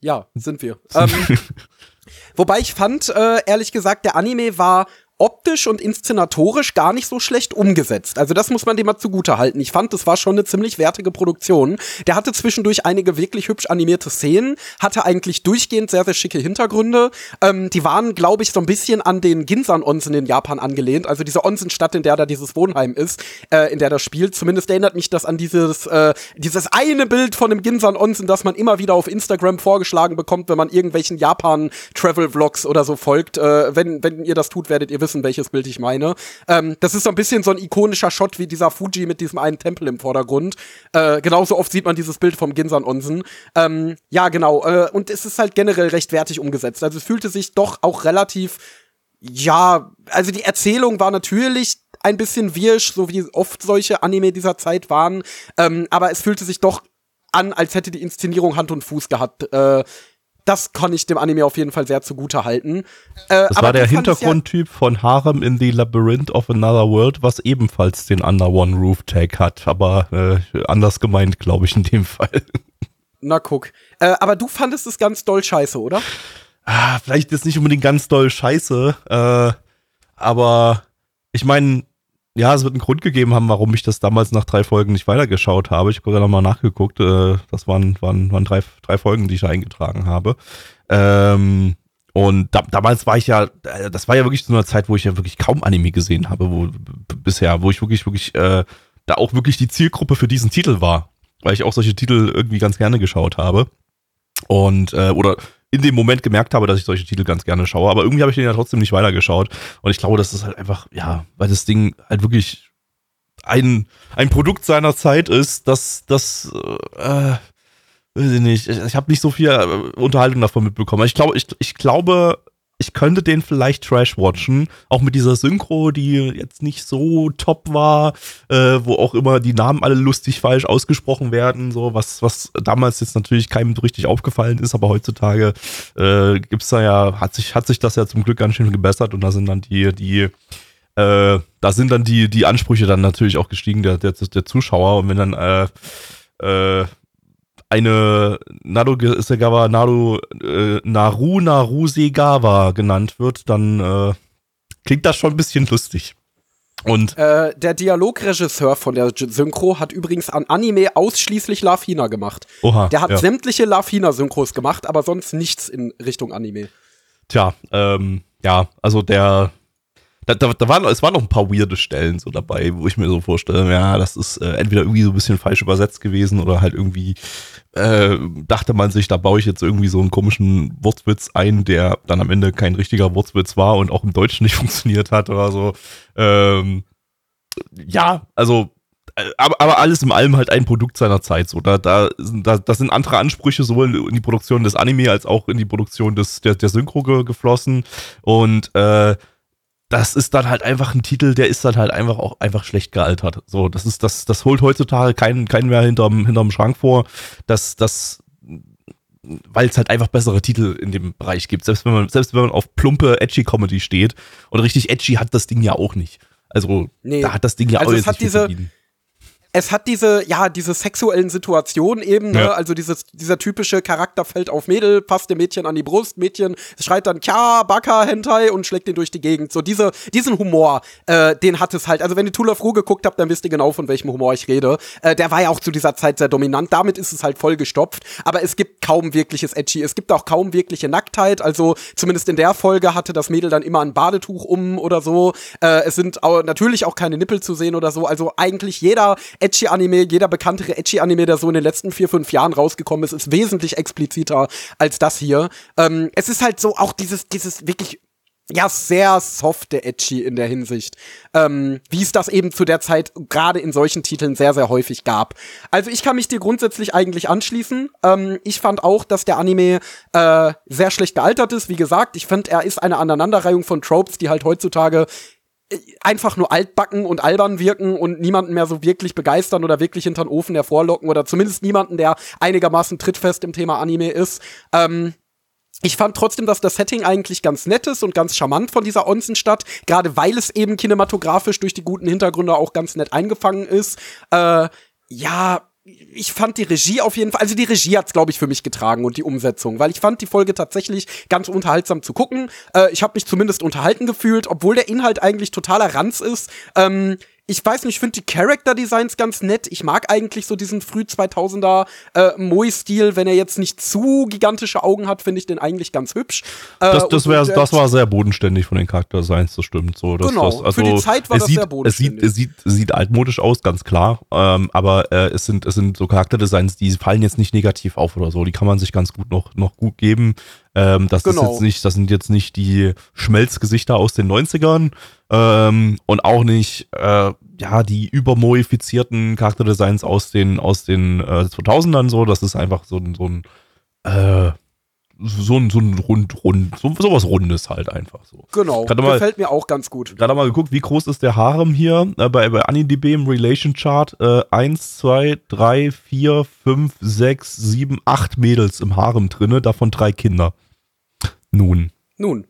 Ja, sind wir. ähm, wobei ich fand, äh, ehrlich gesagt, der Anime war optisch und inszenatorisch gar nicht so schlecht umgesetzt. Also das muss man dem mal zugute halten. Ich fand, das war schon eine ziemlich wertige Produktion. Der hatte zwischendurch einige wirklich hübsch animierte Szenen, hatte eigentlich durchgehend sehr, sehr schicke Hintergründe. Ähm, die waren, glaube ich, so ein bisschen an den Ginsan-Onsen in Japan angelehnt. Also diese Onsen-Stadt, in der da dieses Wohnheim ist, äh, in der das spielt. Zumindest erinnert mich das an dieses, äh, dieses eine Bild von dem Ginsan-Onsen, das man immer wieder auf Instagram vorgeschlagen bekommt, wenn man irgendwelchen Japan-Travel-Vlogs oder so folgt. Äh, wenn, wenn ihr das tut, werdet ihr wissen, welches Bild ich meine. Ähm, das ist so ein bisschen so ein ikonischer Shot wie dieser Fuji mit diesem einen Tempel im Vordergrund. Äh, genauso oft sieht man dieses Bild vom Ginsan-Onsen. Ähm, ja, genau. Äh, und es ist halt generell recht wertig umgesetzt. Also es fühlte sich doch auch relativ ja, also die Erzählung war natürlich ein bisschen wirsch, so wie oft solche Anime dieser Zeit waren. Ähm, aber es fühlte sich doch an, als hätte die Inszenierung Hand und Fuß gehabt. Äh, das kann ich dem Anime auf jeden Fall sehr zugute halten. Äh, das war der Hintergrundtyp ja von Harem in the Labyrinth of Another World, was ebenfalls den Under One Roof Tag hat, aber äh, anders gemeint, glaube ich, in dem Fall. Na guck. Äh, aber du fandest es ganz doll scheiße, oder? Ah, vielleicht ist nicht unbedingt ganz doll scheiße, äh, aber ich meine, ja, es wird einen Grund gegeben haben, warum ich das damals nach drei Folgen nicht weitergeschaut habe. Ich habe gerade nochmal nachgeguckt. Äh, das waren, waren, waren drei, drei Folgen, die ich eingetragen habe. Ähm, und da, damals war ich ja, äh, das war ja wirklich so eine Zeit, wo ich ja wirklich kaum Anime gesehen habe, wo bisher, wo ich wirklich, wirklich, äh, da auch wirklich die Zielgruppe für diesen Titel war. Weil ich auch solche Titel irgendwie ganz gerne geschaut habe. Und, äh, oder in dem Moment gemerkt habe, dass ich solche Titel ganz gerne schaue. Aber irgendwie habe ich den ja trotzdem nicht weitergeschaut. Und ich glaube, das ist halt einfach, ja, weil das Ding halt wirklich ein, ein Produkt seiner Zeit ist, dass das, äh, weiß ich nicht, ich, ich habe nicht so viel äh, Unterhaltung davon mitbekommen. Ich glaube, ich, ich glaube, ich könnte den vielleicht trash-watchen, auch mit dieser Synchro, die jetzt nicht so top war, äh, wo auch immer die Namen alle lustig falsch ausgesprochen werden, so was, was damals jetzt natürlich keinem richtig aufgefallen ist, aber heutzutage äh, gibt's da ja, hat sich, hat sich das ja zum Glück ganz schön gebessert und da sind dann die, die, äh, da sind dann die, die Ansprüche dann natürlich auch gestiegen der, der, der Zuschauer und wenn dann, äh, äh, eine Nado Segawa Nado äh, Naru Naru Segawa genannt wird, dann äh, klingt das schon ein bisschen lustig. Und äh, der Dialogregisseur von der Synchro hat übrigens an Anime ausschließlich Lafina gemacht. Oha, der hat ja. sämtliche Lafina-Synchros gemacht, aber sonst nichts in Richtung Anime. Tja, ähm, ja, also der da, da, da waren, es waren noch ein paar weirde Stellen so dabei, wo ich mir so vorstelle, ja, das ist äh, entweder irgendwie so ein bisschen falsch übersetzt gewesen oder halt irgendwie äh, dachte man sich, da baue ich jetzt irgendwie so einen komischen Wortwitz ein, der dann am Ende kein richtiger Wortwitz war und auch im Deutschen nicht funktioniert hat oder so. Ähm, ja, also äh, aber, aber alles im allem halt ein Produkt seiner Zeit. So, da, da, da, das sind andere Ansprüche sowohl in die Produktion des Anime als auch in die Produktion des, der, der Synchro geflossen. Und äh, das ist dann halt einfach ein Titel, der ist dann halt einfach auch einfach schlecht gealtert. So, das ist, das, das holt heutzutage keinen, keinen mehr hinterm, hinterm Schrank vor. Das, das, weil es halt einfach bessere Titel in dem Bereich gibt. Selbst wenn man, selbst wenn man auf plumpe, edgy Comedy steht. Und richtig edgy hat das Ding ja auch nicht. Also, nee. da hat das Ding ja also auch es hat diese, verdient es hat diese, ja, diese sexuellen Situationen eben, ne? Ja. also dieses, dieser typische Charakter fällt auf Mädel, passt dem Mädchen an die Brust, Mädchen schreit dann, tja, Baka, Hentai und schlägt den durch die Gegend. So diese, diesen Humor, äh, den hat es halt. Also wenn ihr Tool of Ru geguckt habt, dann wisst ihr genau, von welchem Humor ich rede. Äh, der war ja auch zu dieser Zeit sehr dominant, damit ist es halt voll gestopft, aber es gibt kaum wirkliches Edgy, es gibt auch kaum wirkliche Nacktheit, also zumindest in der Folge hatte das Mädel dann immer ein Badetuch um oder so. Äh, es sind auch, natürlich auch keine Nippel zu sehen oder so, also eigentlich jeder Edgy-Anime, jeder bekanntere Edgy-Anime, der so in den letzten vier, fünf Jahren rausgekommen ist, ist wesentlich expliziter als das hier. Ähm, es ist halt so auch dieses, dieses wirklich ja, sehr softe Edgy in der Hinsicht. Ähm, wie es das eben zu der Zeit gerade in solchen Titeln sehr, sehr häufig gab. Also ich kann mich dir grundsätzlich eigentlich anschließen. Ähm, ich fand auch, dass der Anime äh, sehr schlecht gealtert ist. Wie gesagt, ich finde, er ist eine Aneinanderreihung von Tropes, die halt heutzutage einfach nur altbacken und albern wirken und niemanden mehr so wirklich begeistern oder wirklich hinter den Ofen hervorlocken oder zumindest niemanden, der einigermaßen trittfest im Thema Anime ist. Ähm, ich fand trotzdem, dass das Setting eigentlich ganz nett ist und ganz charmant von dieser Onsenstadt, gerade weil es eben kinematografisch durch die guten Hintergründe auch ganz nett eingefangen ist. Äh, ja, ich fand die Regie auf jeden Fall, also die Regie hat's glaube ich für mich getragen und die Umsetzung, weil ich fand die Folge tatsächlich ganz unterhaltsam zu gucken. Äh, ich habe mich zumindest unterhalten gefühlt, obwohl der Inhalt eigentlich totaler Ranz ist. Ähm, ich weiß nicht, ich finde die Character Designs ganz nett. Ich mag eigentlich so diesen früh 2000er äh, Moe-Stil, wenn er jetzt nicht zu gigantische Augen hat, finde ich den eigentlich ganz hübsch. Äh, das, das, wär, das war sehr bodenständig von den Charakter Designs, das stimmt so. Das, genau, das, also, für die Zeit war das sieht, sehr bodenständig. Es sieht, es sieht, sieht altmodisch aus, ganz klar, ähm, aber äh, es, sind, es sind so Charakterdesigns, die fallen jetzt nicht negativ auf oder so. Die kann man sich ganz gut noch, noch gut geben. Ähm, das genau. ist jetzt nicht, das sind jetzt nicht die Schmelzgesichter aus den 90ern ähm, und auch nicht äh, ja die übermoifizierten Charakterdesigns aus den aus den äh, 2000ern so. Das ist einfach so, so ein äh, so ein, so ein rund, rund, so, sowas Rundes halt einfach so. Genau, Gerade mal- gefällt mir auch ganz gut. Gerade mal geguckt, wie groß ist der Harem hier äh, bei, bei AniDB im Relation Chart. Äh, 1, 2, 3, 4, 5, 6, 7, 8 Mädels im Harem drinne, davon drei Kinder. Nun. Nun,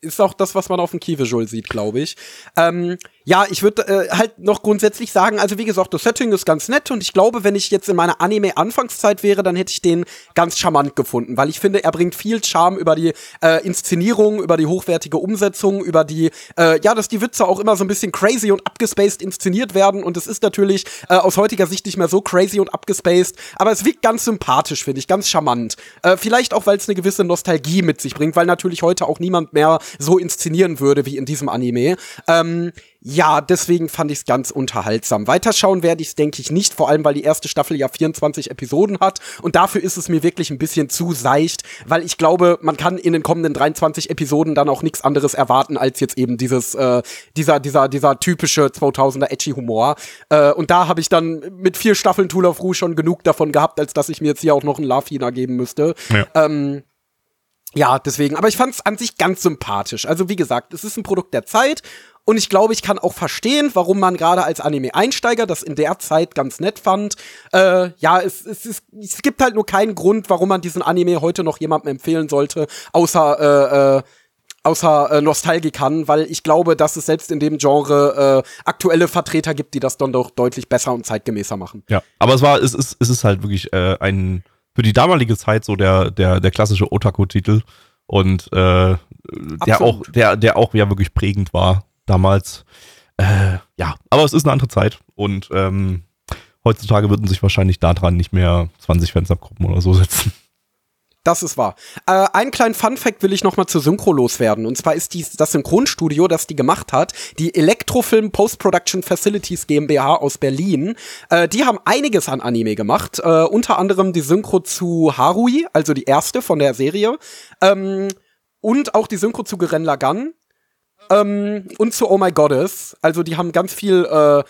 ist auch das, was man auf dem Key-Visual sieht, glaube ich. Ähm, ja, ich würde äh, halt noch grundsätzlich sagen, also wie gesagt, das Setting ist ganz nett und ich glaube, wenn ich jetzt in meiner Anime-Anfangszeit wäre, dann hätte ich den ganz charmant gefunden, weil ich finde, er bringt viel Charme über die äh, Inszenierung, über die hochwertige Umsetzung, über die, äh, ja, dass die Witze auch immer so ein bisschen crazy und abgespaced inszeniert werden und es ist natürlich äh, aus heutiger Sicht nicht mehr so crazy und abgespaced, aber es wirkt ganz sympathisch, finde ich, ganz charmant. Äh, vielleicht auch, weil es eine gewisse Nostalgie mit sich bringt, weil natürlich heute auch niemand mehr so inszenieren würde wie in diesem Anime. Ähm, ja, deswegen fand ich es ganz unterhaltsam. Weiterschauen werde ich es, denke ich, nicht, vor allem weil die erste Staffel ja 24 Episoden hat und dafür ist es mir wirklich ein bisschen zu seicht, weil ich glaube, man kann in den kommenden 23 Episoden dann auch nichts anderes erwarten als jetzt eben dieses äh, dieser dieser dieser typische 2000er edgy Humor äh, und da habe ich dann mit vier Staffeln Tool of Rouge schon genug davon gehabt, als dass ich mir jetzt hier auch noch einen Love-Hina geben müsste. Ja. Ähm, ja, deswegen. Aber ich fand es an sich ganz sympathisch. Also wie gesagt, es ist ein Produkt der Zeit. Und ich glaube, ich kann auch verstehen, warum man gerade als Anime-Einsteiger das in der Zeit ganz nett fand. Äh, ja, es, es, es, es gibt halt nur keinen Grund, warum man diesen Anime heute noch jemandem empfehlen sollte, außer äh, äh, außer äh, Nostalgikern, weil ich glaube, dass es selbst in dem Genre äh, aktuelle Vertreter gibt, die das dann doch deutlich besser und zeitgemäßer machen. Ja. Aber es war, es ist, es ist halt wirklich äh, ein, für die damalige Zeit so der, der, der klassische Otaku-Titel. Und äh, der Absolut. auch, der, der auch ja wirklich prägend war damals. Äh, ja, aber es ist eine andere Zeit und ähm, heutzutage würden sich wahrscheinlich daran nicht mehr 20 Fans-Abgruppen oder so setzen. Das ist wahr. Äh, einen kleinen Fun-Fact will ich noch mal zur Synchro loswerden. Und zwar ist dies das Synchronstudio, das die gemacht hat, die Elektrofilm Post-Production Facilities GmbH aus Berlin. Äh, die haben einiges an Anime gemacht. Äh, unter anderem die Synchro zu Harui, also die erste von der Serie. Ähm, und auch die Synchro zu Gurren Lagann. Ähm, und zu Oh My Goddess. Also die haben ganz viel äh,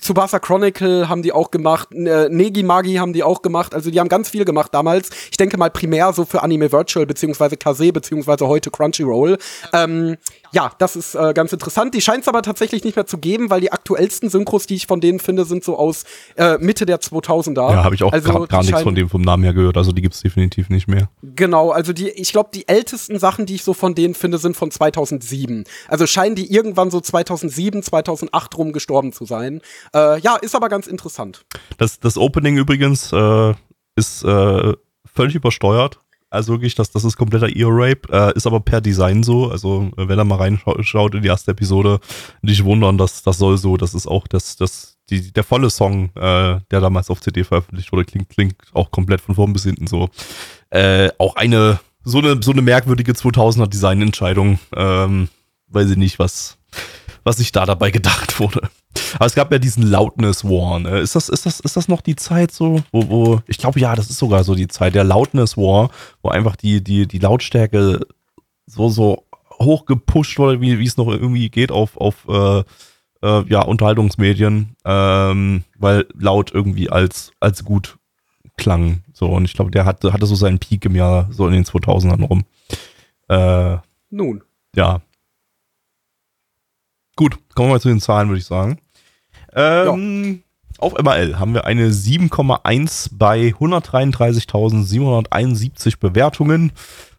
Tsubasa Chronicle haben die auch gemacht, äh, Negi Magi haben die auch gemacht, also die haben ganz viel gemacht damals. Ich denke mal primär so für Anime Virtual beziehungsweise Kase beziehungsweise heute Crunchyroll. Ähm, ja, das ist äh, ganz interessant. Die scheint es aber tatsächlich nicht mehr zu geben, weil die aktuellsten Synchros, die ich von denen finde, sind so aus äh, Mitte der 2000er. Ja, habe ich auch also, gar, nichts von dem vom Namen her gehört. Also die gibt's definitiv nicht mehr. Genau, also die, ich glaube, die ältesten Sachen, die ich so von denen finde, sind von 2007. Also scheinen die irgendwann so 2007, 2008 rum gestorben zu sein. Äh, ja, ist aber ganz interessant. Das, das Opening übrigens äh, ist äh, völlig übersteuert. Also wirklich, das, das ist kompletter Ear-Rape, äh, ist aber per Design so. Also, äh, wenn er mal reinschaut in die erste Episode, nicht wundern, dass das soll so, das ist auch das, das, die, der volle Song, äh, der damals auf CD veröffentlicht wurde, klingt, klingt auch komplett von vorn bis hinten so. Äh, auch eine, so eine, so eine merkwürdige 2000er Designentscheidung, ähm, weiß ich nicht, was, was sich da dabei gedacht wurde. Aber es gab ja diesen Loudness War. Ne? Ist, das, ist, das, ist das noch die Zeit so, wo, wo ich glaube, ja, das ist sogar so die Zeit, der Loudness War, wo einfach die, die, die Lautstärke so, so hoch gepusht wurde, wie, wie es noch irgendwie geht auf, auf äh, äh, ja, Unterhaltungsmedien, ähm, weil laut irgendwie als, als gut klang. So, und ich glaube, der hatte, hatte so seinen Peak im Jahr, so in den 2000ern rum. Äh, Nun. ja. Gut, kommen wir mal zu den Zahlen, würde ich sagen. Ähm, Auf MRL haben wir eine 7,1 bei 133.771 Bewertungen.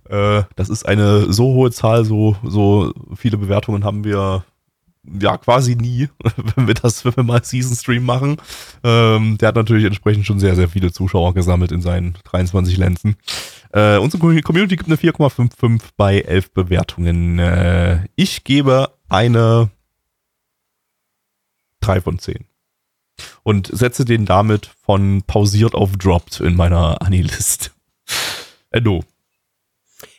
Äh, das ist eine so hohe Zahl, so, so viele Bewertungen haben wir ja quasi nie, wenn wir das, wenn wir mal Season Stream machen. Ähm, der hat natürlich entsprechend schon sehr, sehr viele Zuschauer gesammelt in seinen 23 Lenzen. Äh, unsere Community gibt eine 4,55 bei 11 Bewertungen. Äh, ich gebe eine 3 von 10. Und setze den damit von pausiert auf dropped in meiner Anilist. Endo.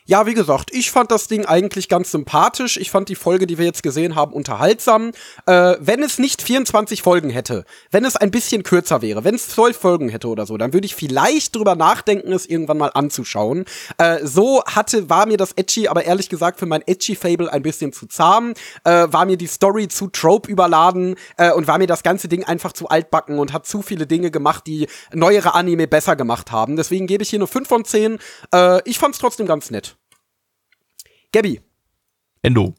Ja, wie gesagt, ich fand das Ding eigentlich ganz sympathisch. Ich fand die Folge, die wir jetzt gesehen haben, unterhaltsam. Äh, wenn es nicht 24 Folgen hätte, wenn es ein bisschen kürzer wäre, wenn es 12 Folgen hätte oder so, dann würde ich vielleicht drüber nachdenken, es irgendwann mal anzuschauen. Äh, so hatte, war mir das Edgy, aber ehrlich gesagt für mein Edgy-Fable ein bisschen zu zahm, äh, war mir die Story zu Trope überladen äh, und war mir das ganze Ding einfach zu altbacken und hat zu viele Dinge gemacht, die neuere Anime besser gemacht haben. Deswegen gebe ich hier nur 5 von 10. Äh, ich fand's trotzdem ganz nett. Gabby. Endo.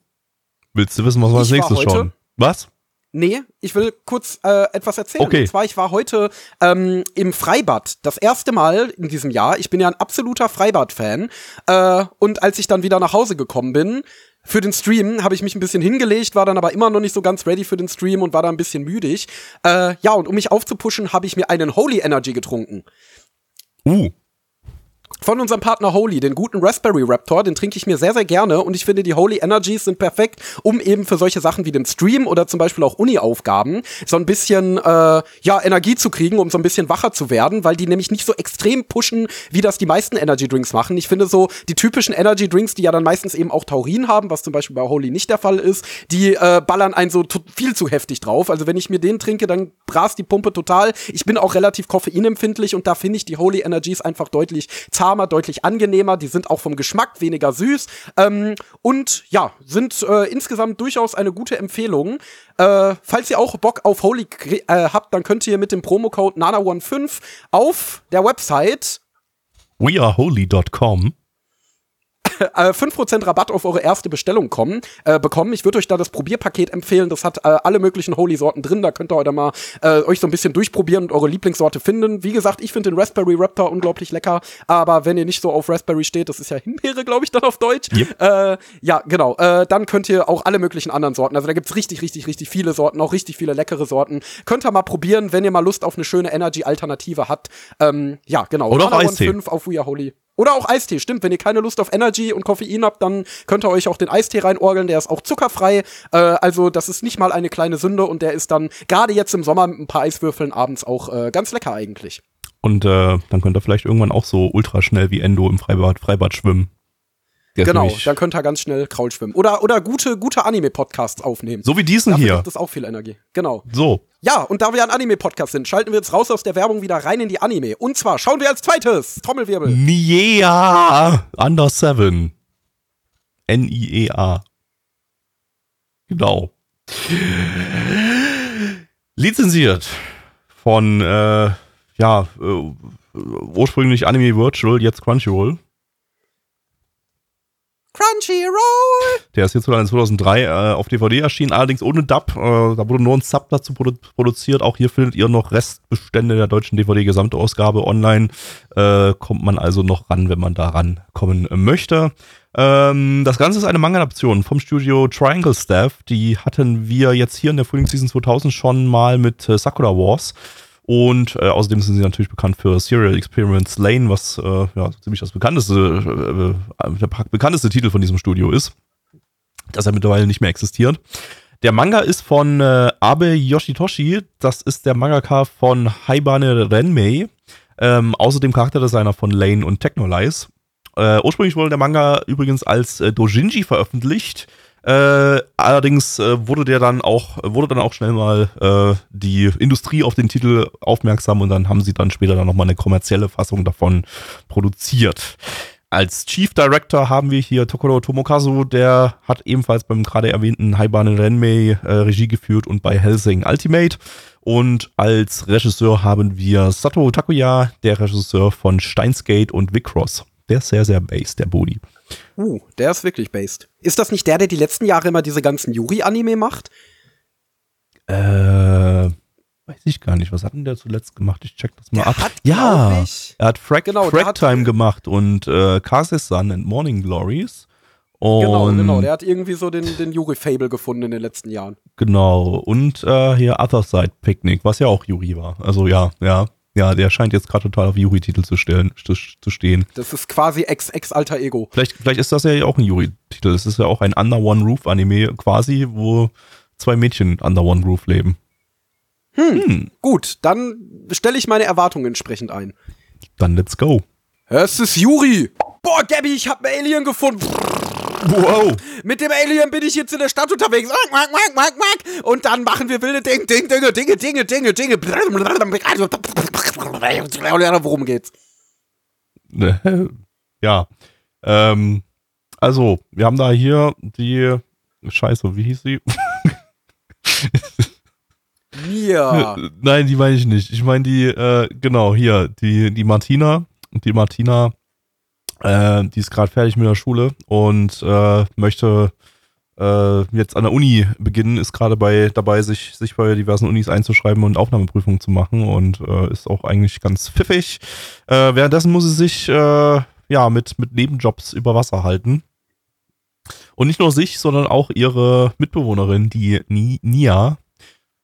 Willst du wissen, was wir als nächstes heute- schauen? Was? Nee, ich will kurz äh, etwas erzählen. Okay. Und zwar, ich war heute ähm, im Freibad. Das erste Mal in diesem Jahr. Ich bin ja ein absoluter Freibad-Fan. Äh, und als ich dann wieder nach Hause gekommen bin, für den Stream habe ich mich ein bisschen hingelegt, war dann aber immer noch nicht so ganz ready für den Stream und war da ein bisschen müdig. Äh, ja, und um mich aufzupuschen, habe ich mir einen Holy Energy getrunken. Uh, Von unserem Partner Holy, den guten Raspberry Raptor, den trinke ich mir sehr, sehr gerne und ich finde, die Holy Energies sind perfekt, um eben für solche Sachen wie den Stream oder zum Beispiel auch Uni-Aufgaben so ein bisschen, äh, ja, Energie zu kriegen, um so ein bisschen wacher zu werden, weil die nämlich nicht so extrem pushen, wie das die meisten Energy Drinks machen. Ich finde so, die typischen Energy Drinks, die ja dann meistens eben auch Taurin haben, was zum Beispiel bei Holy nicht der Fall ist, die äh, ballern einen so viel zu heftig drauf. Also wenn ich mir den trinke, dann brast die Pumpe total. Ich bin auch relativ koffeinempfindlich und da finde ich die Holy Energies einfach deutlich zahmer, deutlich angenehmer. Die sind auch vom Geschmack weniger süß. Ähm, und ja, sind äh, insgesamt durchaus eine gute Empfehlung. Äh, falls ihr auch Bock auf Holy äh, habt, dann könnt ihr mit dem Promocode NANA15 auf der Website weareholy.com. äh, 5% Rabatt auf eure erste Bestellung kommen, äh, bekommen. Ich würde euch da das Probierpaket empfehlen. Das hat äh, alle möglichen Holy-Sorten drin. Da könnt ihr heute mal äh, euch so ein bisschen durchprobieren und eure Lieblingssorte finden. Wie gesagt, ich finde den Raspberry Raptor unglaublich lecker. Aber wenn ihr nicht so auf Raspberry steht, das ist ja Himbeere, glaube ich, dann auf Deutsch. Yep. Äh, ja, genau. Äh, dann könnt ihr auch alle möglichen anderen Sorten. Also da gibt's richtig, richtig, richtig viele Sorten, auch richtig viele leckere Sorten. Könnt ihr mal probieren, wenn ihr mal Lust auf eine schöne Energy-Alternative habt. Ähm, ja, genau. Oder auch Eistee. 5 auf We Are Holy. Oder auch Eistee, stimmt. Wenn ihr keine Lust auf Energy und Koffein habt, dann könnt ihr euch auch den Eistee reinorgeln. Der ist auch zuckerfrei. Äh, also, das ist nicht mal eine kleine Sünde und der ist dann gerade jetzt im Sommer mit ein paar Eiswürfeln abends auch äh, ganz lecker eigentlich. Und äh, dann könnt ihr vielleicht irgendwann auch so ultra schnell wie Endo im Freibad, Freibad schwimmen. Der ist genau, dann könnt ihr ganz schnell Kraul schwimmen. Oder, oder gute, gute Anime-Podcasts aufnehmen. So wie diesen Dafür hier. braucht es auch viel Energie. Genau. So. Ja, und da wir ein Anime-Podcast sind, schalten wir jetzt raus aus der Werbung wieder rein in die Anime. Und zwar schauen wir als zweites, Trommelwirbel. Niea Under Seven. N-I-E-A. Genau. Lizenziert von, äh, ja, äh, ursprünglich Anime Virtual, jetzt Crunchyroll. Crunchyroll! Der ist hierzulande 2003 äh, auf DVD erschienen, allerdings ohne Dub. Äh, da wurde nur ein Sub dazu produ produziert. Auch hier findet ihr noch Restbestände der deutschen DVD-Gesamtausgabe online. Äh, kommt man also noch ran, wenn man da rankommen möchte. Ähm, das Ganze ist eine Manga-Adaption vom Studio Triangle Staff. Die hatten wir jetzt hier in der Frühlingsseason 2000 schon mal mit äh, Sakura Wars. Und äh, außerdem sind sie natürlich bekannt für Serial Experiments Lane, was äh, ja, ziemlich das bekannteste, äh, der bekannteste Titel von diesem Studio ist, das ja mittlerweile nicht mehr existiert. Der Manga ist von äh, Abe Yoshitoshi, das ist der Mangaka von Haibane Renmei, ähm, außerdem Charakterdesigner von Lane und Technolize. Äh, ursprünglich wurde der Manga übrigens als äh, Dojinji veröffentlicht. Äh, allerdings äh, wurde der dann auch, wurde dann auch schnell mal äh, die Industrie auf den Titel aufmerksam und dann haben sie dann später dann nochmal eine kommerzielle Fassung davon produziert. Als Chief Director haben wir hier Tokoro Tomokazu, der hat ebenfalls beim gerade erwähnten Haibane Renmei äh, Regie geführt und bei Helsing Ultimate. Und als Regisseur haben wir Sato Takuya, der Regisseur von Steinsgate und Vicross. Der ist sehr, sehr based, der Body. Uh, der ist wirklich based. Ist das nicht der, der die letzten Jahre immer diese ganzen Yuri-Anime macht? Äh, weiß ich gar nicht. Was hat denn der zuletzt gemacht? Ich check das mal Der ab. hat, ja, ich- er hat Frag, Genau, Frag hat- Time gemacht und äh, Kases Sun and Morning Glories. Und Genau, genau. Der hat irgendwie so den, den Yuri-Fable gefunden in den letzten Jahren. Genau, und äh, hier Other Side Picnic, was ja auch Yuri war. Also ja, ja, ja, der scheint jetzt gerade total auf Yuri-Titel zu, zu, stehen. Das ist quasi Ex-Ex-Alter Ego. Vielleicht, vielleicht ist das ja auch ein Yuri-Titel. Das ist ja auch ein Under One Roof Anime quasi, wo zwei Mädchen Under One Roof leben. Hm. Gut, dann stelle ich meine Erwartungen entsprechend ein. Dann let's go. Es ist Yuri! boah, Gabby, ich hab einen Alien gefunden. Wow. Mit dem Alien bin ich jetzt in der Stadt unterwegs. Und dann machen wir wilde Dinge, Dinge, Dinge, Dinge, Dinge, Dinge, Dinge. Worum geht's? Ja. Ähm, also, wir haben da hier die Scheiße, wie hieß sie? Mia. Nein, die meine ich nicht. Ich meine die, äh, genau, hier, die, die Martina. Die Martina, äh, die ist gerade fertig mit der Schule und äh, möchte äh, jetzt an der Uni beginnen, ist gerade bei dabei, sich, sich bei diversen Unis einzuschreiben und Aufnahmeprüfungen zu machen und äh, ist auch eigentlich ganz pfiffig. Äh, währenddessen muss sie sich äh, ja mit, mit Nebenjobs über Wasser halten. Und nicht nur sich, sondern auch ihre Mitbewohnerin, die Nia.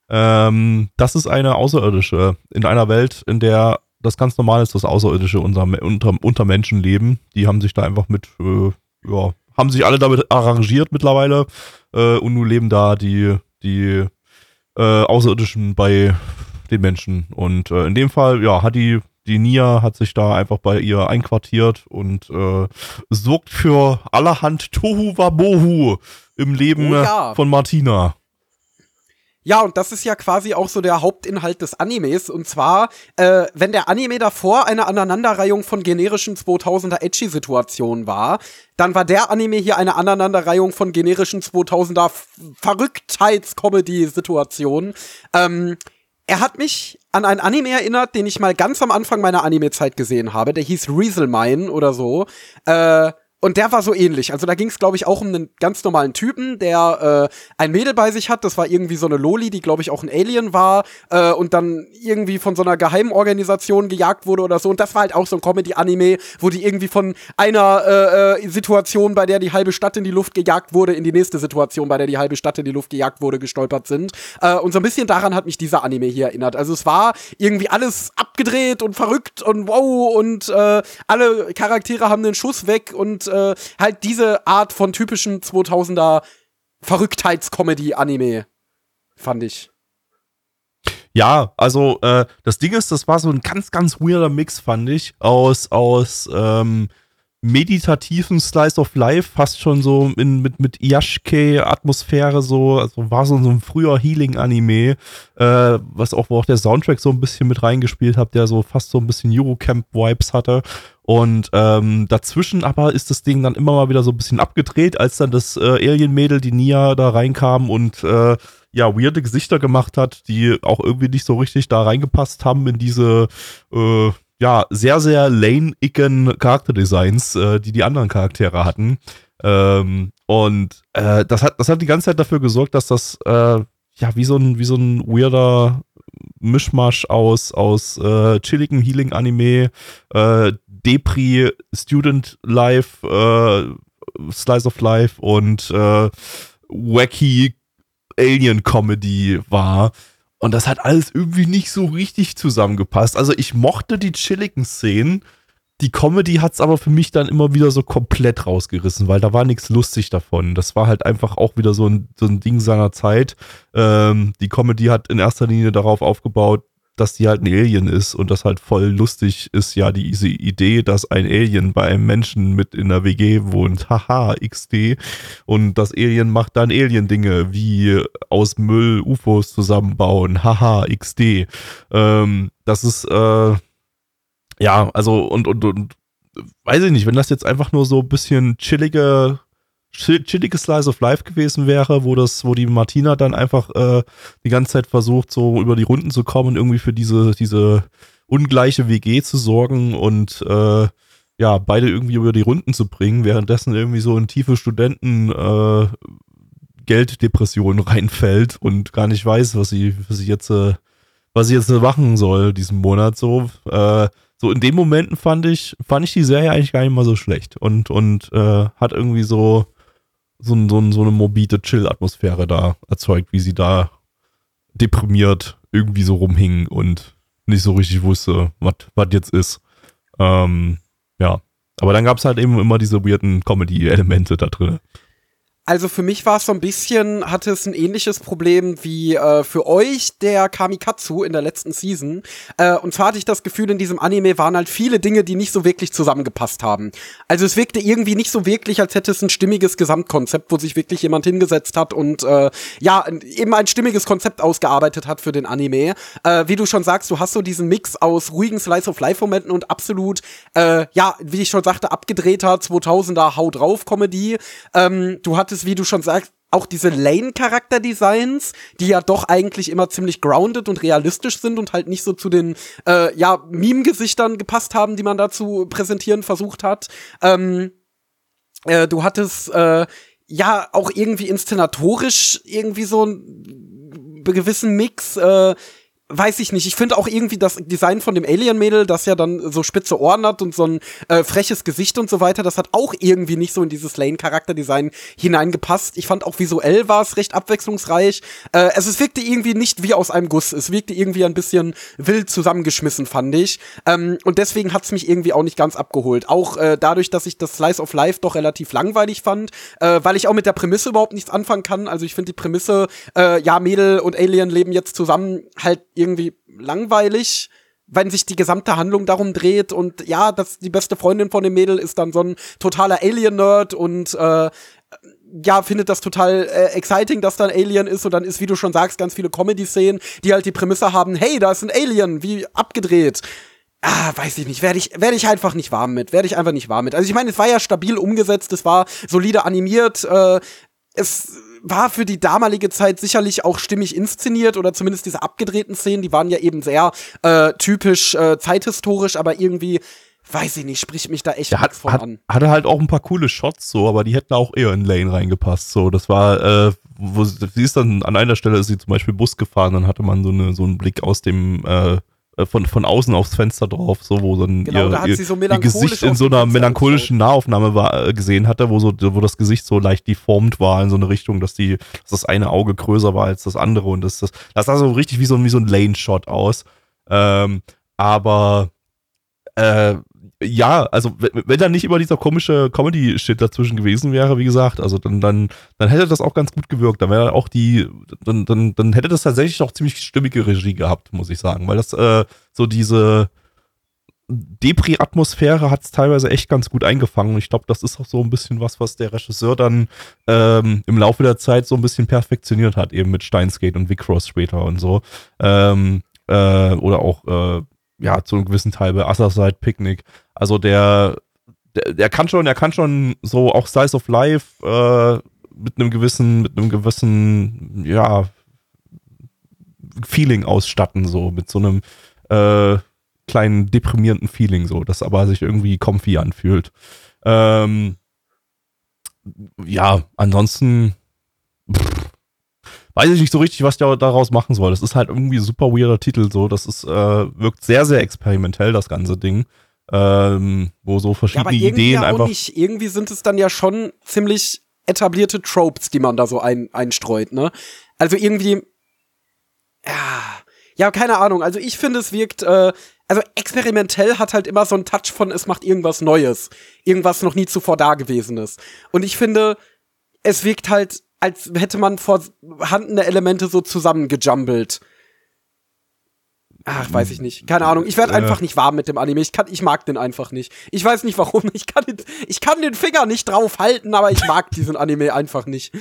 Ähm, das ist eine Außerirdische in einer Welt, in der das ganz normal ist, dass Außerirdische unter, unter, unter Menschen leben. Die haben sich da einfach mit, äh, ja, haben sich alle damit arrangiert mittlerweile äh, und nun leben da die, die äh, Außerirdischen bei den Menschen. Und äh, in dem Fall, ja, hat die, die Nia hat sich da einfach bei ihr einquartiert und äh, sorgt für allerhand Tohu Wabohu im Leben Oh ja. von Martina. Ja, und das ist ja quasi auch so der Hauptinhalt des Animes. Und zwar, äh, wenn der Anime davor eine Aneinanderreihung von generischen 2000er Edgy-Situationen war, dann war der Anime hier eine Aneinanderreihung von generischen 2000er F- Verrücktheits-Comedy-Situationen. Ähm, er hat mich an einen Anime erinnert, den ich mal ganz am Anfang meiner Anime-Zeit gesehen habe. Der hieß Rieselmine oder so. Äh, und der war so ähnlich. Also da ging es, glaube ich, auch um einen ganz normalen Typen, der äh, ein Mädel bei sich hat. Das war irgendwie so eine Loli, die, glaube ich, auch ein Alien war äh, und dann irgendwie von so einer geheimen Organisation gejagt wurde oder so. Und das war halt auch so ein Comedy-Anime, wo die irgendwie von einer äh, äh, Situation, bei der die halbe Stadt in die Luft gejagt wurde, in die nächste Situation, bei der die halbe Stadt in die Luft gejagt wurde, gestolpert sind. Äh, und so ein bisschen daran hat mich dieser Anime hier erinnert. Also es war irgendwie alles abgedreht und verrückt und wow und äh, alle Charaktere haben den Schuss weg und äh, halt diese Art von typischen 2000er Verrücktheits-Comedy-Anime fand ich. Ja, also äh, das Ding ist, das war so ein ganz, ganz weirder Mix, fand ich, aus, aus ähm, meditativen Slice of Life, fast schon so in, mit, mit Yashke-Atmosphäre, so, also war so, so ein früher Healing-Anime, äh, was auch, wo auch der Soundtrack so ein bisschen mit reingespielt hat, der so fast so ein bisschen Eurocamp-Vibes hatte. Und ähm, dazwischen aber ist das Ding dann immer mal wieder so ein bisschen abgedreht, als dann das äh, Alien-Mädel, die Nia, da reinkam und äh, ja, weirde Gesichter gemacht hat, die auch irgendwie nicht so richtig da reingepasst haben in diese, äh, ja, sehr, sehr lane-icken Charakterdesigns, äh, die die anderen Charaktere hatten. Ähm, und äh, das, hat, das hat die ganze Zeit dafür gesorgt, dass das, äh, ja, wie so ein, wie so ein weirder Mischmasch aus, aus äh, chilligem Healing-Anime, äh, Depri, Student Life, äh, Slice of Life und äh, wacky Alien-Comedy war. Und das hat alles irgendwie nicht so richtig zusammengepasst. Also ich mochte die chilligen Szenen. Die Comedy hat es aber für mich dann immer wieder so komplett rausgerissen, weil da war nichts lustig davon. Das war halt einfach auch wieder so ein, so ein Ding seiner Zeit. Ähm, die Comedy hat in erster Linie darauf aufgebaut, dass die halt ein Alien ist und das halt voll lustig ist ja diese Idee, dass ein Alien bei einem Menschen mit in der WG wohnt. Haha, XD. Und das Alien macht dann Alien-Dinge wie aus Müll UFOs zusammenbauen. Haha, XD. Ähm, das ist, äh, ja, also und, und, und weiß ich nicht, wenn das jetzt einfach nur so ein bisschen chillige chill- chillige Slice of Life gewesen wäre, wo das, wo die Martina dann einfach äh, die ganze Zeit versucht, so über die Runden zu kommen, irgendwie für diese, diese ungleiche WG zu sorgen und äh, ja, beide irgendwie über die Runden zu bringen, währenddessen irgendwie so in tiefe Studenten äh, Gelddepression reinfällt und gar nicht weiß, was sie, was sie jetzt, äh, was sie jetzt machen soll diesen Monat so. Äh, so in den Momenten fand ich, fand ich die Serie eigentlich gar nicht mal so schlecht und, und äh, hat irgendwie so, so, so, so eine morbide Chill-Atmosphäre da erzeugt, wie sie da deprimiert irgendwie so rumhing und nicht so richtig wusste, was jetzt ist. Ähm, ja. Aber dann gab es halt eben immer diese weirden Comedy-Elemente da drin. Also für mich war es so ein bisschen, hatte es ein ähnliches Problem wie äh, für euch der Kamikatsu in der letzten Season. Äh, und zwar hatte ich das Gefühl, in diesem Anime waren halt viele Dinge, die nicht so wirklich zusammengepasst haben. Also es wirkte irgendwie nicht so wirklich, als hätte es ein stimmiges Gesamtkonzept, wo sich wirklich jemand hingesetzt hat und äh, ja, eben ein stimmiges Konzept ausgearbeitet hat für den Anime. Äh, wie du schon sagst, du hast so diesen Mix aus ruhigen Slice-of-Life-Momenten und absolut, äh, ja, wie ich schon sagte, abgedrehter 2000er Hau drauf Comedy. Ähm, du hattest hattest, wie du schon sagst, auch diese Lane-Charakter-Designs, die ja doch eigentlich immer ziemlich grounded und realistisch sind und halt nicht so zu den äh, ja, Meme-Gesichtern gepasst haben, die man dazu präsentieren versucht hat. Ähm, äh, du hattest äh, ja auch irgendwie inszenatorisch irgendwie so einen gewissen Mix. Äh, weiß ich nicht. Ich finde auch irgendwie das Design von dem Alien-Mädel, das ja dann so spitze Ohren hat und so ein äh, freches Gesicht und so weiter, das hat auch irgendwie nicht so in dieses Lane-Charakterdesign hineingepasst. Ich fand auch visuell war es recht abwechslungsreich. Äh, also es wirkte irgendwie nicht wie aus einem Guss. Es wirkte irgendwie ein bisschen wild zusammengeschmissen, fand ich. Ähm, und deswegen hat's mich irgendwie auch nicht ganz abgeholt. Auch äh, dadurch, dass ich das Slice of Life doch relativ langweilig fand, äh, weil ich auch mit der Prämisse überhaupt nichts anfangen kann. Also ich finde die Prämisse, äh, ja, Mädel und Alien leben jetzt zusammen, halt irgendwie langweilig, wenn sich die gesamte Handlung darum dreht und ja, das die beste Freundin von dem Mädel ist dann so ein totaler Alien-Nerd und äh, ja, findet das total äh, exciting, dass da ein Alien ist und dann ist, wie du schon sagst, ganz viele Comedy-Szenen, die halt die Prämisse haben, hey, da ist ein Alien, wie abgedreht. Ah, weiß ich nicht, werde ich, werde ich einfach nicht warm mit, werde ich einfach nicht warm mit. Also ich meine, es war ja stabil umgesetzt, es war solide animiert, äh, es war für die damalige Zeit sicherlich auch stimmig inszeniert oder zumindest diese abgedrehten Szenen, die waren ja eben sehr äh, typisch äh, zeithistorisch, aber irgendwie weiß ich nicht, spricht mich da echt hat, von hat, an. Hatte halt auch ein paar coole Shots so, aber die hätten auch eher in Lane reingepasst. So, das war, äh, wo sie ist dann an einer Stelle ist sie zum Beispiel Bus gefahren, dann hatte man so eine so einen Blick aus dem äh, von, von außen aufs Fenster drauf, so wo dann genau, ihr, ihr, so ihr Gesicht in so einer melancholischen Nahaufnahme war, äh, gesehen hatte, wo so wo das Gesicht so leicht deformt war in so eine Richtung, dass die dass das eine Auge größer war als das andere und das das das sah so richtig wie so wie so ein Lane Shot aus. Ähm, aber äh, ja, also wenn da nicht immer dieser komische Comedy-Shit dazwischen gewesen wäre, wie gesagt, also dann, dann, dann hätte das auch ganz gut gewirkt. Dann wäre auch die, dann, dann, dann hätte das tatsächlich auch ziemlich stimmige Regie gehabt, muss ich sagen. Weil das äh, so diese Depri-Atmosphäre hat es teilweise echt ganz gut eingefangen. Und ich glaube, das ist auch so ein bisschen was, was der Regisseur dann ähm, im Laufe der Zeit so ein bisschen perfektioniert hat, eben mit Steinsgate und Vicross später und so. Ähm, äh, oder auch äh, ja, zu einem gewissen Teil bei Other Side Picnic. Also der, der, der kann schon, der kann schon so auch Size of Life äh, mit einem gewissen, mit einem gewissen, ja, Feeling ausstatten, so mit so einem äh, kleinen deprimierenden Feeling, so, das aber sich irgendwie comfy anfühlt. Ähm, ja, ansonsten pff, weiß ich nicht so richtig, was der daraus machen soll. Das ist halt irgendwie ein super weirder Titel, so. Das ist, äh, wirkt sehr, sehr experimentell, das ganze Ding. Ähm, wo so verschiedene ja, Ideen einfach. Nicht. Irgendwie sind es dann ja schon ziemlich etablierte Tropes, die man da so ein, einstreut, ne? Also irgendwie. Ja, ja, keine Ahnung. Also ich finde, es wirkt, äh, also experimentell hat halt immer so einen Touch von, es macht irgendwas Neues. Irgendwas noch nie zuvor Dagewesenes. Und ich finde, es wirkt halt als hätte man vorhandene Elemente so zusammengejumbelt. Ach, weiß ich nicht. Keine Ahnung. Ich werde äh. einfach nicht warm mit dem Anime. Ich kann, ich mag den einfach nicht. Ich weiß nicht warum. Ich kann den, ich kann den Finger nicht drauf halten, aber ich mag diesen Anime einfach nicht.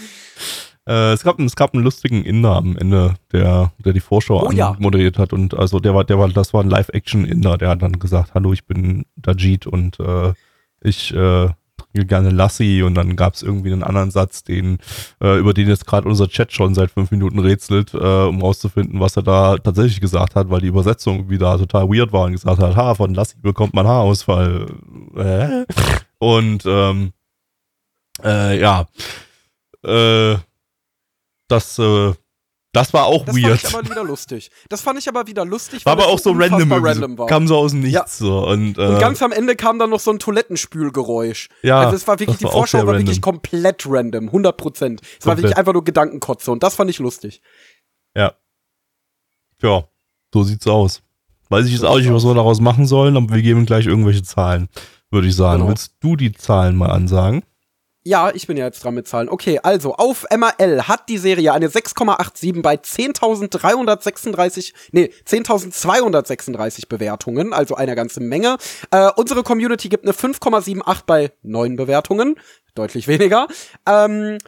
Äh, es, gab, es gab einen lustigen Inder am Ende, der, der die Vorschau oh, ja. moderiert hat und also der war, der war, das war ein Live-Action-Inder, der hat dann gesagt, hallo, ich bin Dajit und äh, ich äh, gerne Lassi und dann gab es irgendwie einen anderen Satz, den, äh, über den jetzt gerade unser Chat schon seit fünf Minuten rätselt, äh, um rauszufinden, was er da tatsächlich gesagt hat, weil die Übersetzung wieder total weird war und gesagt hat, ha, von Lassi bekommt man Haarausfall. Äh? Und ähm, äh, ja, äh, das äh, das war auch das weird. Das fand ich aber wieder lustig. Das fand ich aber wieder lustig. War aber auch so random, random war. Kam so aus dem Nichts. Ja. So, und, äh, und ganz am Ende kam dann noch so ein Toilettenspülgeräusch. Ja. Also es war wirklich, die war Vorschau war wirklich komplett random. 100 Prozent. Es war wirklich einfach nur Gedankenkotze und das fand ich lustig. Ja. Ja, so sieht's aus. Weiß ich jetzt auch nicht, was wir daraus machen sollen, aber wir geben gleich irgendwelche Zahlen, würde ich sagen. Genau. Willst du die Zahlen mal ansagen? Ja, ich bin ja jetzt dran mit Zahlen. Okay, also auf MRL hat die Serie eine 6,87 bei 10.336, nee, 10.236 Bewertungen, also eine ganze Menge. Äh, unsere Community gibt eine 5,78 bei 9 Bewertungen, deutlich weniger. Ähm,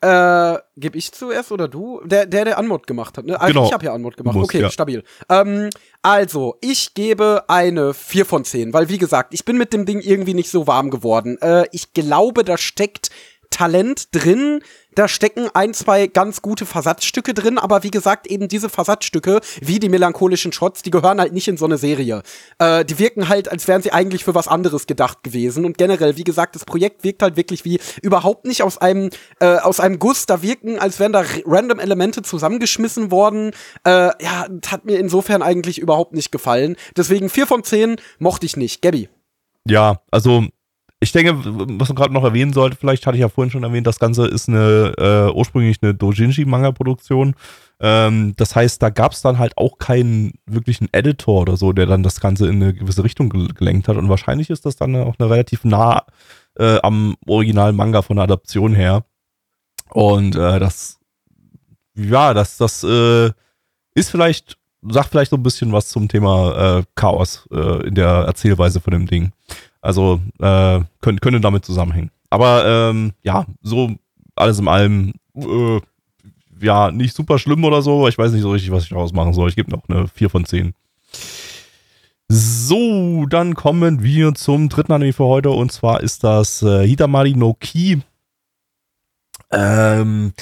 äh, geb ich zuerst oder du? Der, der, der Anmod gemacht hat, ne? Also Genau. ich habe ja Anmod gemacht. Muss, okay, ja. stabil. Ähm, also, ich gebe eine 4 von 10, weil wie gesagt, ich bin mit dem Ding irgendwie nicht so warm geworden. Äh, ich glaube, da steckt Talent drin, da stecken ein, zwei ganz gute Versatzstücke drin, aber wie gesagt, eben diese Versatzstücke, wie die melancholischen Shots, die gehören halt nicht in so eine Serie. Äh, die wirken halt, als wären sie eigentlich für was anderes gedacht gewesen. Und generell, wie gesagt, das Projekt wirkt halt wirklich wie überhaupt nicht aus einem, äh, aus einem Guss. Da wirken, als wären da random Elemente zusammengeschmissen worden. Äh, ja, hat mir insofern eigentlich überhaupt nicht gefallen. Deswegen 4 von 10 mochte ich nicht. Gabby. Ja, also ich denke, was man gerade noch erwähnen sollte, vielleicht hatte ich ja vorhin schon erwähnt, das Ganze ist eine äh, ursprünglich eine Dojinshi-Manga-Produktion. Ähm, das heißt, da gab es dann halt auch keinen wirklichen Editor oder so, der dann das Ganze in eine gewisse Richtung gel- gelenkt hat. Und wahrscheinlich ist das dann auch eine relativ nah äh, am originalen Manga von der Adaption her. Und äh, das, ja, das, das äh, ist vielleicht, sagt vielleicht so ein bisschen was zum Thema äh, Chaos äh, in der Erzählweise von dem Ding. Also äh, könnte, könnte damit zusammenhängen. Aber ähm, ja, so alles in allem, äh, ja, nicht super schlimm oder so. Ich weiß nicht so richtig, was ich daraus machen soll. Ich gebe noch eine 4 von 10. So, dann kommen wir zum dritten Anime für heute und zwar ist das äh, Hitamari no Ki. Ähm,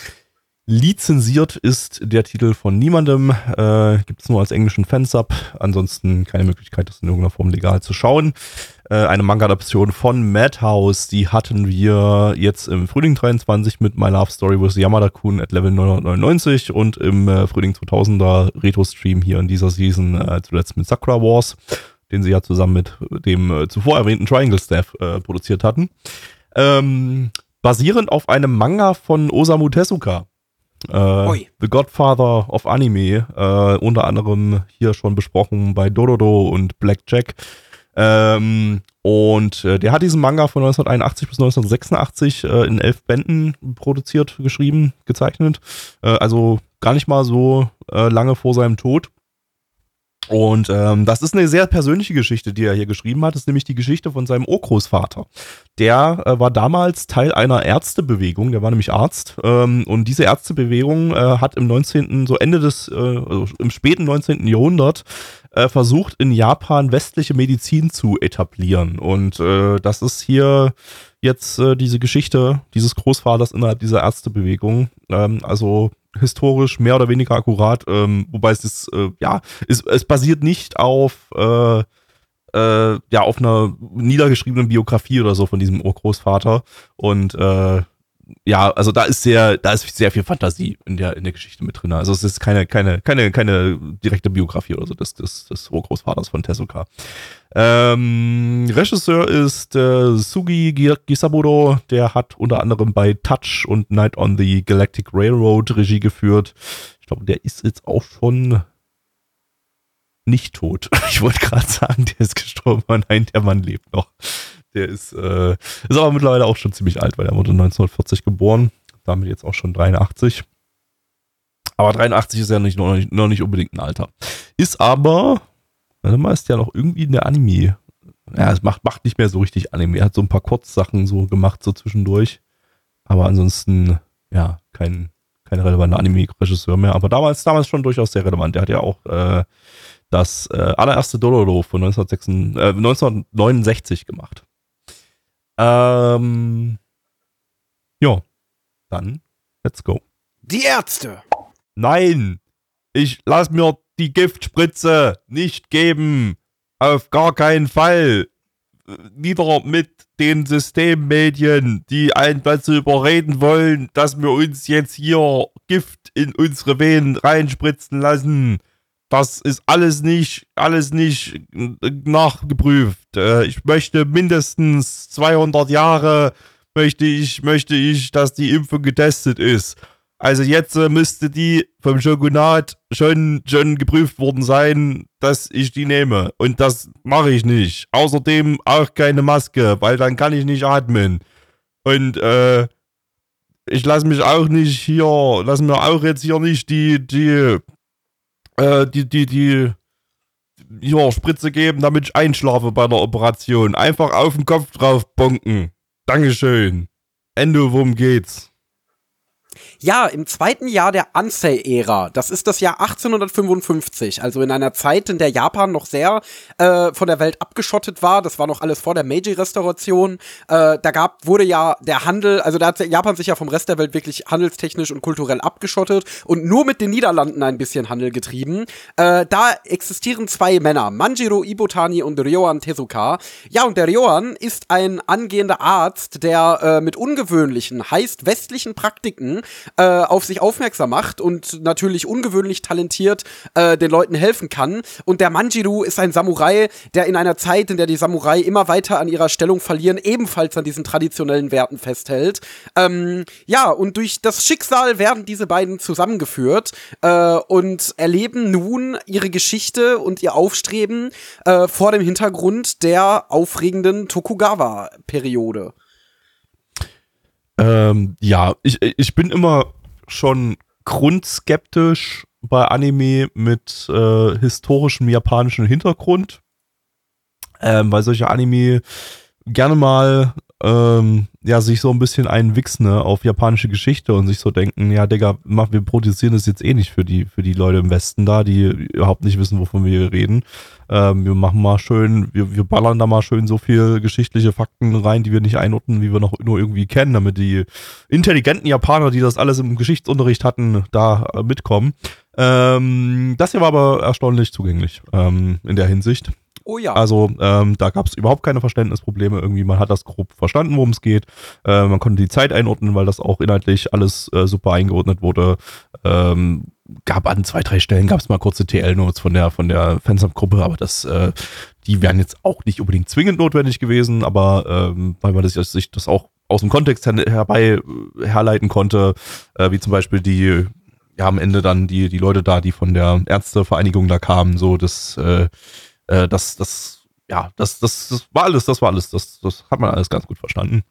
lizenziert ist der Titel von niemandem, äh, gibt es nur als englischen Fansub, ansonsten keine Möglichkeit, das in irgendeiner Form legal zu schauen. Äh, eine Manga-Adaption von Madhouse, die hatten wir jetzt im Frühling 23 mit My Love Story with Yamada-kun at Level 999 und im äh, Frühling 2000er Retro-Stream hier in dieser Season äh, zuletzt mit Sakura Wars, den sie ja zusammen mit dem äh, zuvor erwähnten Triangle Staff äh, produziert hatten. Ähm, basierend auf einem Manga von Osamu Tezuka. Äh. The Godfather of Anime, äh, unter anderem hier schon besprochen bei Dororo und Blackjack. Ähm, und äh, der hat diesen Manga von 1981 bis 1986 äh, in elf Bänden produziert, geschrieben, gezeichnet. Äh, also gar nicht mal so äh, lange vor seinem Tod. Und ähm, das ist eine sehr persönliche Geschichte, die er hier geschrieben hat. Das ist nämlich die Geschichte von seinem Urgroßvater. Der äh, war damals Teil einer Ärztebewegung, der war nämlich Arzt. Ähm, und diese Ärztebewegung äh, hat im 19., so Ende des, äh, also im späten 19. Jahrhundert äh, versucht, in Japan westliche Medizin zu etablieren. Und äh, das ist hier jetzt äh, diese Geschichte dieses Großvaters innerhalb dieser Ärztebewegung. Ähm, also historisch mehr oder weniger akkurat, ähm, wobei es ist, äh, ja, es, es basiert nicht auf, äh, äh, ja, auf einer niedergeschriebenen Biografie oder so von diesem Urgroßvater. Und äh, ja, also da ist sehr, da ist sehr viel Fantasie in der, in der Geschichte mit drin. Also es ist keine, keine, keine, keine direkte Biografie oder so des, des, des Urgroßvaters von Tezuka. Ähm, Regisseur ist äh, Sugi Gi- Gisaburo, der hat unter anderem bei Touch und Night on the Galactic Railroad Regie geführt. Ich glaube, der ist jetzt auch schon nicht tot. Ich wollte gerade sagen, der ist gestorben, nein, der Mann lebt noch. Der ist, äh, ist aber mittlerweile auch schon ziemlich alt, weil er wurde 1940 geboren, damit jetzt auch schon 83. Aber 83 ist ja nicht, noch, nicht, noch nicht unbedingt ein Alter. Ist aber, warte mal, ist ja noch irgendwie in der Anime. Ja, es macht, macht nicht mehr so richtig Anime. Er hat so ein paar Kurzsachen so gemacht, so zwischendurch. Aber ansonsten, ja, kein, kein relevanter Anime-Regisseur mehr. Aber damals, damals schon durchaus sehr relevant. Der hat ja auch äh, das äh, allererste Dororo von 1966, äh, 1969 gemacht. Ähm, ja, dann let's go. Die Ärzte. Nein, ich lass mir die Giftspritze nicht geben. Auf gar keinen Fall. Wieder mit den Systemmedien, die einen dazu überreden wollen, dass wir uns jetzt hier Gift in unsere Venen reinspritzen lassen. Das ist alles nicht, alles nicht nachgeprüft. Äh, Ich möchte mindestens 200 Jahre möchte ich, möchte ich, dass die Impfung getestet ist. Also jetzt äh, müsste die vom Shogunat schon, schon geprüft worden sein, dass ich die nehme. Und das mache ich nicht. Außerdem auch keine Maske, weil dann kann ich nicht atmen. Und äh, ich lasse mich auch nicht hier, lass mir auch jetzt hier nicht die, die, äh, die, die, die, ja, Spritze geben, damit ich einschlafe bei der Operation. Einfach auf den Kopf drauf bonken. Dankeschön. Ende, worum geht's? Ja, im zweiten Jahr der Ansei-Ära, das ist das Jahr 1855, also in einer Zeit, in der Japan noch sehr äh, von der Welt abgeschottet war. Das war noch alles vor der Meiji-Restauration. Äh, da gab, wurde ja der Handel, also da hat Japan sich ja vom Rest der Welt wirklich handelstechnisch und kulturell abgeschottet und nur mit den Niederlanden ein bisschen Handel getrieben. Äh, da existieren zwei Männer, Manjiro Ibotani und Ryoan Tezuka. Ja, und der Ryoan ist ein angehender Arzt, der äh, mit ungewöhnlichen, heißt westlichen Praktiken äh, auf sich aufmerksam macht und natürlich ungewöhnlich talentiert äh, den Leuten helfen kann. Und der Manjiru ist ein Samurai, der in einer Zeit, in der die Samurai immer weiter an ihrer Stellung verlieren, ebenfalls an diesen traditionellen Werten festhält. Ähm, ja, und durch das Schicksal werden diese beiden zusammengeführt äh, und erleben nun ihre Geschichte und ihr Aufstreben äh, vor dem Hintergrund der aufregenden Tokugawa-Periode. Ähm, ja, ich, ich bin immer schon grundskeptisch bei Anime mit äh, historischem japanischen Hintergrund, ähm, weil solche Anime gerne mal ähm, ja, sich so ein bisschen einwichsen ne, auf japanische Geschichte und sich so denken, ja, Digga, mach, wir produzieren das jetzt eh nicht für die, für die Leute im Westen da, die überhaupt nicht wissen, wovon wir reden. Ähm, wir machen mal schön, wir, wir ballern da mal schön so viel geschichtliche Fakten rein, die wir nicht einordnen, wie wir noch nur irgendwie kennen, damit die intelligenten Japaner, die das alles im Geschichtsunterricht hatten, da äh, mitkommen. Ähm, das hier war aber erstaunlich zugänglich ähm, in der Hinsicht. Oh ja. Also ähm, da gab es überhaupt keine Verständnisprobleme. Irgendwie, man hat das grob verstanden, worum es geht. Äh, man konnte die Zeit einordnen, weil das auch inhaltlich alles äh, super eingeordnet wurde. Ähm, gab an zwei, drei Stellen gab es mal kurze TL-Notes von der von der Fansub-Gruppe, aber das, äh, die wären jetzt auch nicht unbedingt zwingend notwendig gewesen, aber ähm, weil man das, sich das auch aus dem Kontext herbei äh, herleiten konnte, äh, wie zum Beispiel die ja am Ende dann die die Leute da, die von der Ärztevereinigung da kamen, so das äh, äh, das, das, ja, das, das, das war alles, das war alles, das, das hat man alles ganz gut verstanden.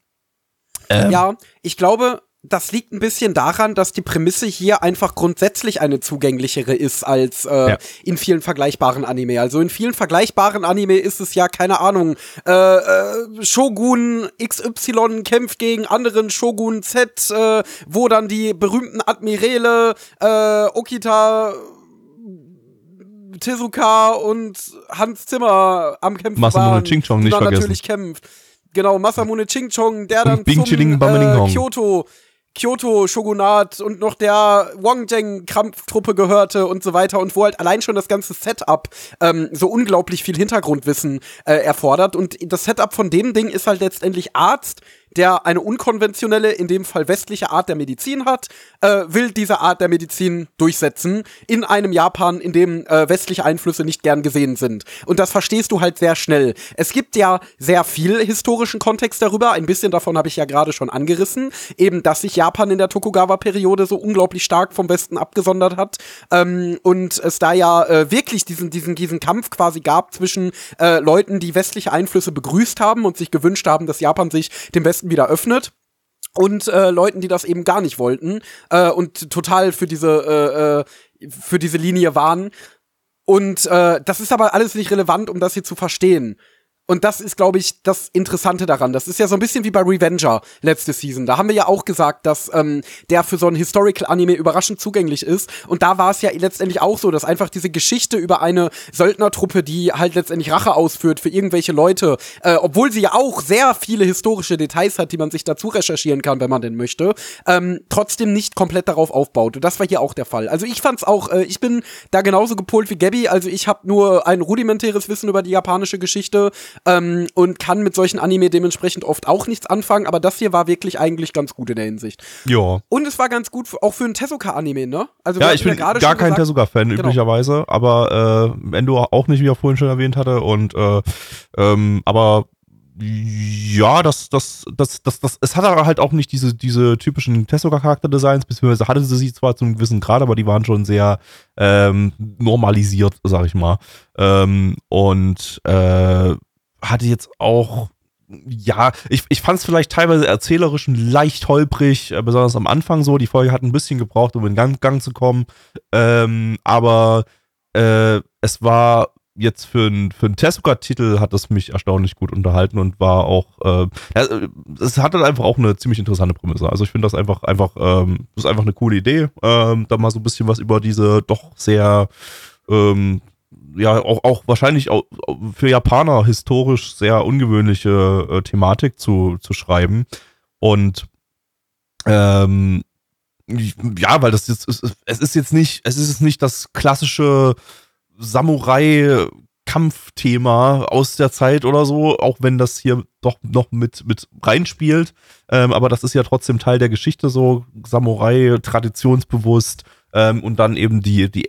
Ähm, ja, ich glaube, das liegt ein bisschen daran, dass die Prämisse hier einfach grundsätzlich eine zugänglichere ist als äh, ja. in vielen vergleichbaren Anime. Also in vielen vergleichbaren Anime ist es ja, keine Ahnung, äh, äh, Shogun XY kämpft gegen anderen Shogun Z, äh, wo dann die berühmten Admirale äh, Okita Tezuka und Hans Zimmer am Kämpfen Masamune waren. Ching Chong nicht vergessen. natürlich kämpft. Genau, Masamune Ching Chong, der dann Bing zum äh, Kyoto Kyoto-Shogunat und noch der Wangzheng-Kampftruppe gehörte und so weiter und wo halt allein schon das ganze Setup ähm, so unglaublich viel Hintergrundwissen äh, erfordert. Und das Setup von dem Ding ist halt letztendlich Arzt, der eine unkonventionelle, in dem Fall westliche Art der Medizin hat, äh, will diese Art der Medizin durchsetzen in einem Japan, in dem äh, westliche Einflüsse nicht gern gesehen sind. Und das verstehst du halt sehr schnell. Es gibt ja sehr viel historischen Kontext darüber. Ein bisschen davon habe ich ja gerade schon angerissen. Eben, dass sich Japan in der Tokugawa-Periode so unglaublich stark vom Westen abgesondert hat. Ähm, und es da ja äh, wirklich diesen, diesen, diesen Kampf quasi gab zwischen äh, Leuten, die westliche Einflüsse begrüßt haben und sich gewünscht haben, dass Japan sich dem Westen Westen wieder öffnet und äh, Leuten, die das eben gar nicht wollten äh, und total für diese äh, äh, für diese Linie waren. Und äh, das ist aber alles nicht relevant, um das hier zu verstehen. Und das ist, glaube ich, das Interessante daran. Das ist ja so ein bisschen wie bei Revenger letzte Season. Da haben wir ja auch gesagt, dass ähm, der für so ein Historical-Anime überraschend zugänglich ist. Und da war es ja letztendlich auch so, dass einfach diese Geschichte über eine Söldnertruppe, die halt letztendlich Rache ausführt für irgendwelche Leute, äh, obwohl sie ja auch sehr viele historische Details hat, die man sich dazu recherchieren kann, wenn man denn möchte, ähm, trotzdem nicht komplett darauf aufbaut. Und das war hier auch der Fall. Also ich fand's auch, äh, ich bin da genauso gepolt wie Gabby. Also ich habe nur ein rudimentäres Wissen über die japanische Geschichte ähm, und kann mit solchen Anime dementsprechend oft auch nichts anfangen, aber das hier war wirklich eigentlich ganz gut in der Hinsicht. Ja. Und es war ganz gut auch für ein Tezuka-Anime, ne? Also ja, ich bin ja gar kein Tezuka-Fan genau. üblicherweise, aber äh, Endo auch nicht, wie er vorhin schon erwähnt hatte und äh, ähm, aber ja, das, das, das, das, das, es hat halt auch nicht diese, diese typischen Tezuka-Charakterdesigns, beziehungsweise hatte sie zwar zu einem gewissen Grad, aber die waren schon sehr ähm, normalisiert, sag ich mal. Ähm, und äh, hatte jetzt auch ja, ich, ich fand es vielleicht teilweise erzählerisch leicht holprig, äh, besonders am Anfang so. Die Folge hat ein bisschen gebraucht, um in Gang, Gang zu kommen. Ähm, aber äh, es war jetzt für einen für Tezuka-Titel hat es mich erstaunlich gut unterhalten und war auch, äh, es hat dann einfach auch eine ziemlich interessante Prämisse. Also ich finde das einfach, einfach, ähm, das ist einfach eine coole Idee, ähm, da mal so ein bisschen was über diese doch sehr, ähm, ja, auch, auch wahrscheinlich auch für Japaner historisch sehr ungewöhnliche äh, Thematik zu, zu schreiben. Und ähm, ja, weil das jetzt, es ist jetzt nicht, es ist nicht das klassische Samurai-Kampfthema aus der Zeit oder so, auch wenn das hier doch noch mit, mit reinspielt. Ähm, aber das ist ja trotzdem Teil der Geschichte, so Samurai, traditionsbewusst. Ähm, und dann eben die, die,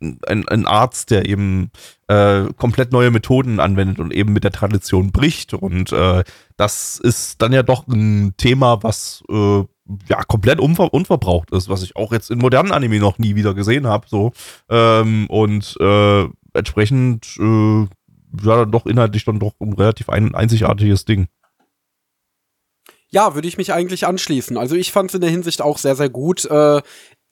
ein, ein Arzt, der eben äh, komplett neue Methoden anwendet und eben mit der Tradition bricht. Und äh, das ist dann ja doch ein Thema, was äh, ja, komplett unver unverbraucht ist, was ich auch jetzt in modernen Anime noch nie wieder gesehen habe. So. Ähm, und äh, entsprechend äh, ja, doch inhaltlich dann doch ein relativ ein einzigartiges Ding. Ja, würde ich mich eigentlich anschließen. Also ich fand es in der Hinsicht auch sehr, sehr gut. Äh,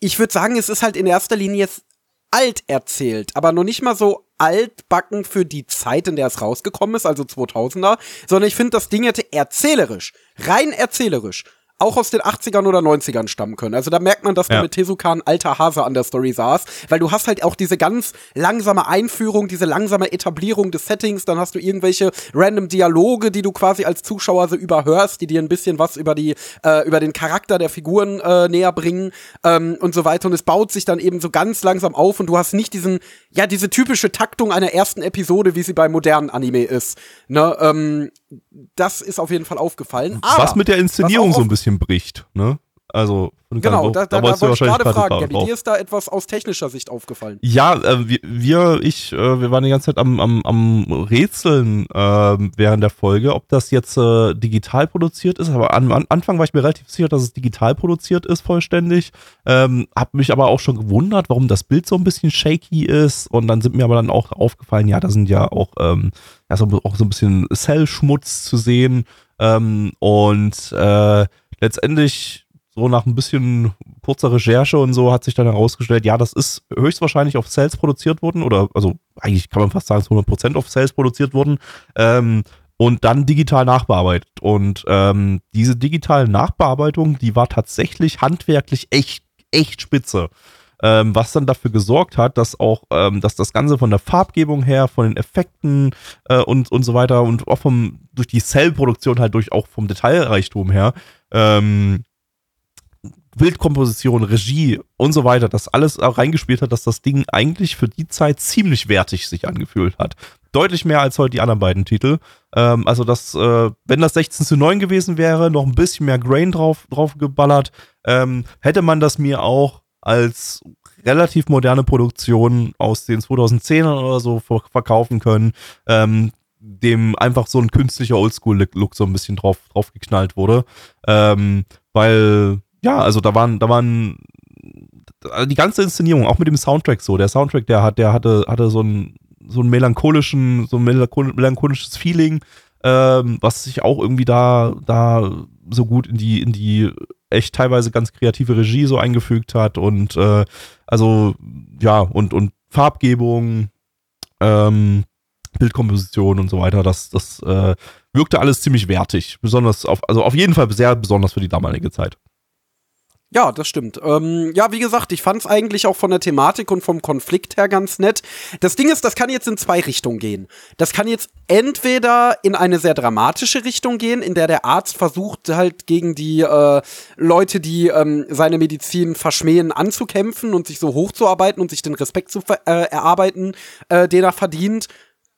ich würde sagen, es ist halt in erster Linie jetzt alt erzählt, aber noch nicht mal so altbacken für die Zeit, in der es rausgekommen ist, also 2000er, sondern ich finde, das Ding hätte erzählerisch, rein erzählerisch, auch aus den 80ern oder 90ern stammen können. Also da merkt man, dass ja. da mit Tezuka ein alter Hase an der Story saß, weil du hast halt auch diese ganz langsame Einführung, diese langsame Etablierung des Settings, dann hast du irgendwelche random Dialoge, die du quasi als Zuschauer so überhörst, die dir ein bisschen was über die äh, über den Charakter der Figuren äh, näher bringen ähm, und so weiter und es baut sich dann eben so ganz langsam auf und du hast nicht diesen ja diese typische Taktung einer ersten Episode, wie sie bei modernen Anime ist. Ne, ähm, das ist auf jeden Fall aufgefallen. Aber, was mit der Inszenierung so ein bisschen bricht, ne? Also, genau, da, da, da, da wollte ich gerade fragen, Gabi, dir ist da etwas aus technischer Sicht aufgefallen? Ja, äh, wir, wir, ich, äh, wir waren die ganze Zeit am, am, am Rätseln äh, während der Folge, ob das jetzt äh, digital produziert ist. Aber am an Anfang war ich mir relativ sicher, dass es digital produziert ist, vollständig. Ähm, hab mich aber auch schon gewundert, warum das Bild so ein bisschen shaky ist. Und dann sind mir aber dann auch aufgefallen, ja, da sind ja auch, ähm, ja, so, auch so ein bisschen Cell-Schmutz zu sehen. Ähm, und äh, letztendlich so nach ein bisschen kurzer Recherche und so hat sich dann herausgestellt, ja, das ist höchstwahrscheinlich auf Sales produziert worden oder also eigentlich kann man fast sagen, es 100% auf Sales produziert worden ähm, und dann digital nachbearbeitet. Und ähm, diese digitale Nachbearbeitung, die war tatsächlich handwerklich echt, echt spitze. Ähm, was dann dafür gesorgt hat, dass auch, ähm, dass das Ganze von der Farbgebung her, von den Effekten äh, und, und so weiter und auch vom, durch die Cell-Produktion halt durch auch vom Detailreichtum her, ähm, Bildkomposition, Regie und so weiter, das alles reingespielt hat, dass das Ding eigentlich für die Zeit ziemlich wertig sich angefühlt hat. Deutlich mehr als heute die anderen beiden Titel. Ähm, also das, äh, wenn das 16 zu 9 gewesen wäre, noch ein bisschen mehr Grain drauf, drauf geballert, ähm, hätte man das mir auch als relativ moderne Produktion aus den 2010ern oder so verkaufen können, ähm, dem einfach so ein künstlicher Oldschool-Look so ein bisschen drauf, drauf geknallt wurde. Ähm, weil ja, also da waren, da waren die ganze Inszenierung, auch mit dem Soundtrack so. Der Soundtrack, der hat, der hatte, hatte so ein so ein melancholischen, so ein melancholisches Feeling, ähm, was sich auch irgendwie da, da so gut in die, in die echt teilweise ganz kreative Regie so eingefügt hat und äh, also ja, und, und Farbgebung, ähm, Bildkomposition und so weiter, das, das äh, wirkte alles ziemlich wertig. Besonders auf, also auf jeden Fall sehr besonders für die damalige Zeit. Ja, das stimmt. Ähm, ja, wie gesagt, ich fand es eigentlich auch von der Thematik und vom Konflikt her ganz nett. Das Ding ist, das kann jetzt in zwei Richtungen gehen. Das kann jetzt entweder in eine sehr dramatische Richtung gehen, in der der Arzt versucht halt gegen die äh, Leute, die ähm, seine Medizin verschmähen, anzukämpfen und sich so hochzuarbeiten und sich den Respekt zu äh, erarbeiten, äh, den er verdient.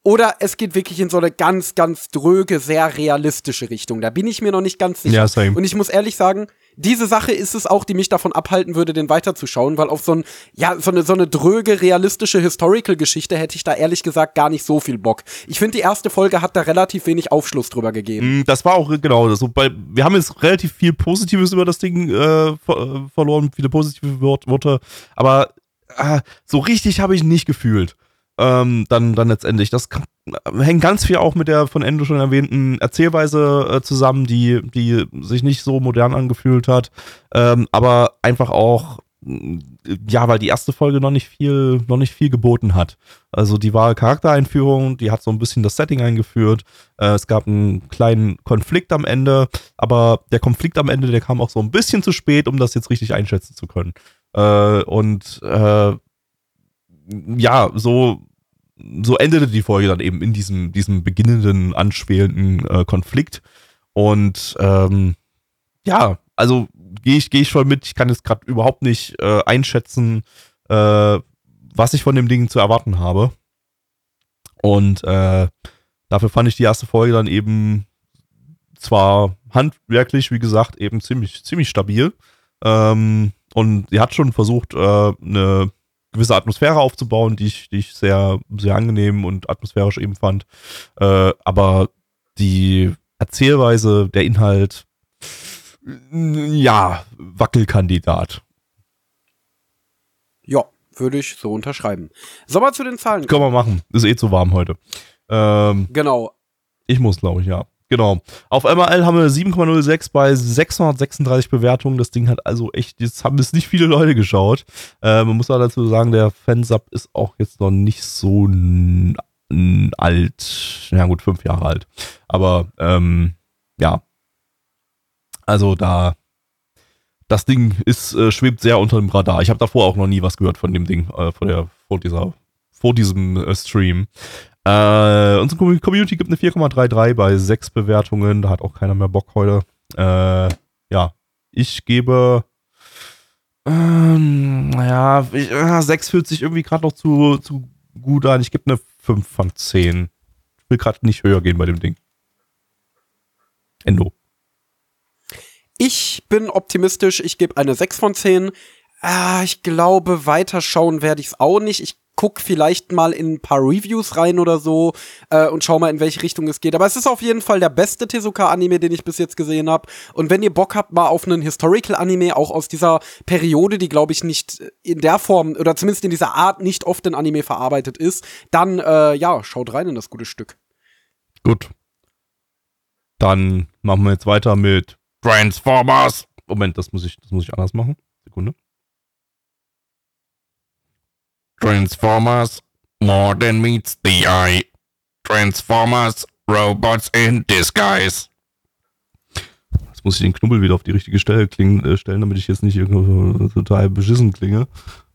Oder es geht wirklich in so eine ganz, ganz dröge, sehr realistische Richtung. Da bin ich mir noch nicht ganz sicher. Ja, same. Und ich muss ehrlich sagen, diese Sache ist es auch, die mich davon abhalten würde, den weiterzuschauen, weil auf so ein, ja, so eine, so eine dröge, realistische Historical-Geschichte hätte ich da ehrlich gesagt gar nicht so viel Bock. Ich finde, die erste Folge hat da relativ wenig Aufschluss drüber gegeben. Mm, das war auch, genau, das, weil wir haben jetzt relativ viel Positives über das Ding äh, ver verloren, viele positive Worte, aber äh, so richtig habe ich nicht gefühlt. Ähm, dann, dann letztendlich. Das kann, hängt ganz viel auch mit der von Endo schon erwähnten Erzählweise äh, zusammen, die, die sich nicht so modern angefühlt hat, ähm, aber einfach auch ja, weil die erste Folge noch nicht viel, noch nicht viel geboten hat. Also die war Charaktereinführung, die hat so ein bisschen das Setting eingeführt. Äh, es gab einen kleinen Konflikt am Ende, aber der Konflikt am Ende, der kam auch so ein bisschen zu spät, um das jetzt richtig einschätzen zu können. Äh, und äh, ja, so so endete die Folge dann eben in diesem, diesem beginnenden, anschwelenden äh, Konflikt. Und ähm, ja, also gehe ich, geh ich voll mit. Ich kann jetzt gerade überhaupt nicht äh, einschätzen, äh, was ich von dem Ding zu erwarten habe. Und äh, dafür fand ich die erste Folge dann eben zwar handwerklich, wie gesagt, eben ziemlich, ziemlich stabil. Ähm, und sie hat schon versucht, äh, eine gewisse Atmosphäre aufzubauen, die ich, die ich sehr, sehr angenehm und atmosphärisch eben fand. Äh, aber die Erzählweise, der Inhalt, ja, Wackelkandidat. Ja, würde ich so unterschreiben. Sollen wir zu den Zahlen Können wir machen. Ist eh zu warm heute. Ähm, genau. Ich muss, glaube ich, ja. Genau. Auf MRL haben wir 7,06 bei 636 Bewertungen. Das Ding hat also echt, jetzt haben es nicht viele Leute geschaut. Äh, man muss aber dazu sagen, der Fansub ist auch jetzt noch nicht so alt. Ja gut, fünf Jahre alt. Aber ähm, ja, also da, das Ding ist, äh, schwebt sehr unter dem Radar. Ich habe davor auch noch nie was gehört von dem Ding, äh, vor, der, vor, dieser, vor diesem äh, Stream. Äh, unsere Community gibt eine 4,33 bei sechs Bewertungen. Da hat auch keiner mehr Bock heute. Äh, ja, ich gebe. Ähm, naja, ich, äh, 6 fühlt sich irgendwie gerade noch zu, zu gut an. Ich gebe eine 5 von 10. Ich will gerade nicht höher gehen bei dem Ding. Endo. Ich bin optimistisch, ich gebe eine 6 von 10. Ah, ich glaube, weiterschauen werde ich es auch nicht. Ich guck vielleicht mal in ein paar Reviews rein oder so äh, und schau mal, in welche Richtung es geht. Aber es ist auf jeden Fall der beste Tezuka-Anime, den ich bis jetzt gesehen habe. Und wenn ihr Bock habt, mal auf einen Historical-Anime, auch aus dieser Periode, die, glaube ich, nicht in der Form oder zumindest in dieser Art nicht oft in Anime verarbeitet ist, dann, äh, ja, schaut rein in das gute Stück. Gut. Dann machen wir jetzt weiter mit Transformers. Moment, das muss ich, das muss ich anders machen. Sekunde. Transformers, more than meets the eye. Transformers, robots in disguise. Jetzt muss ich den Knubbel wieder auf die richtige Stelle klingen, äh, stellen, damit ich jetzt nicht irgendwo total beschissen klinge.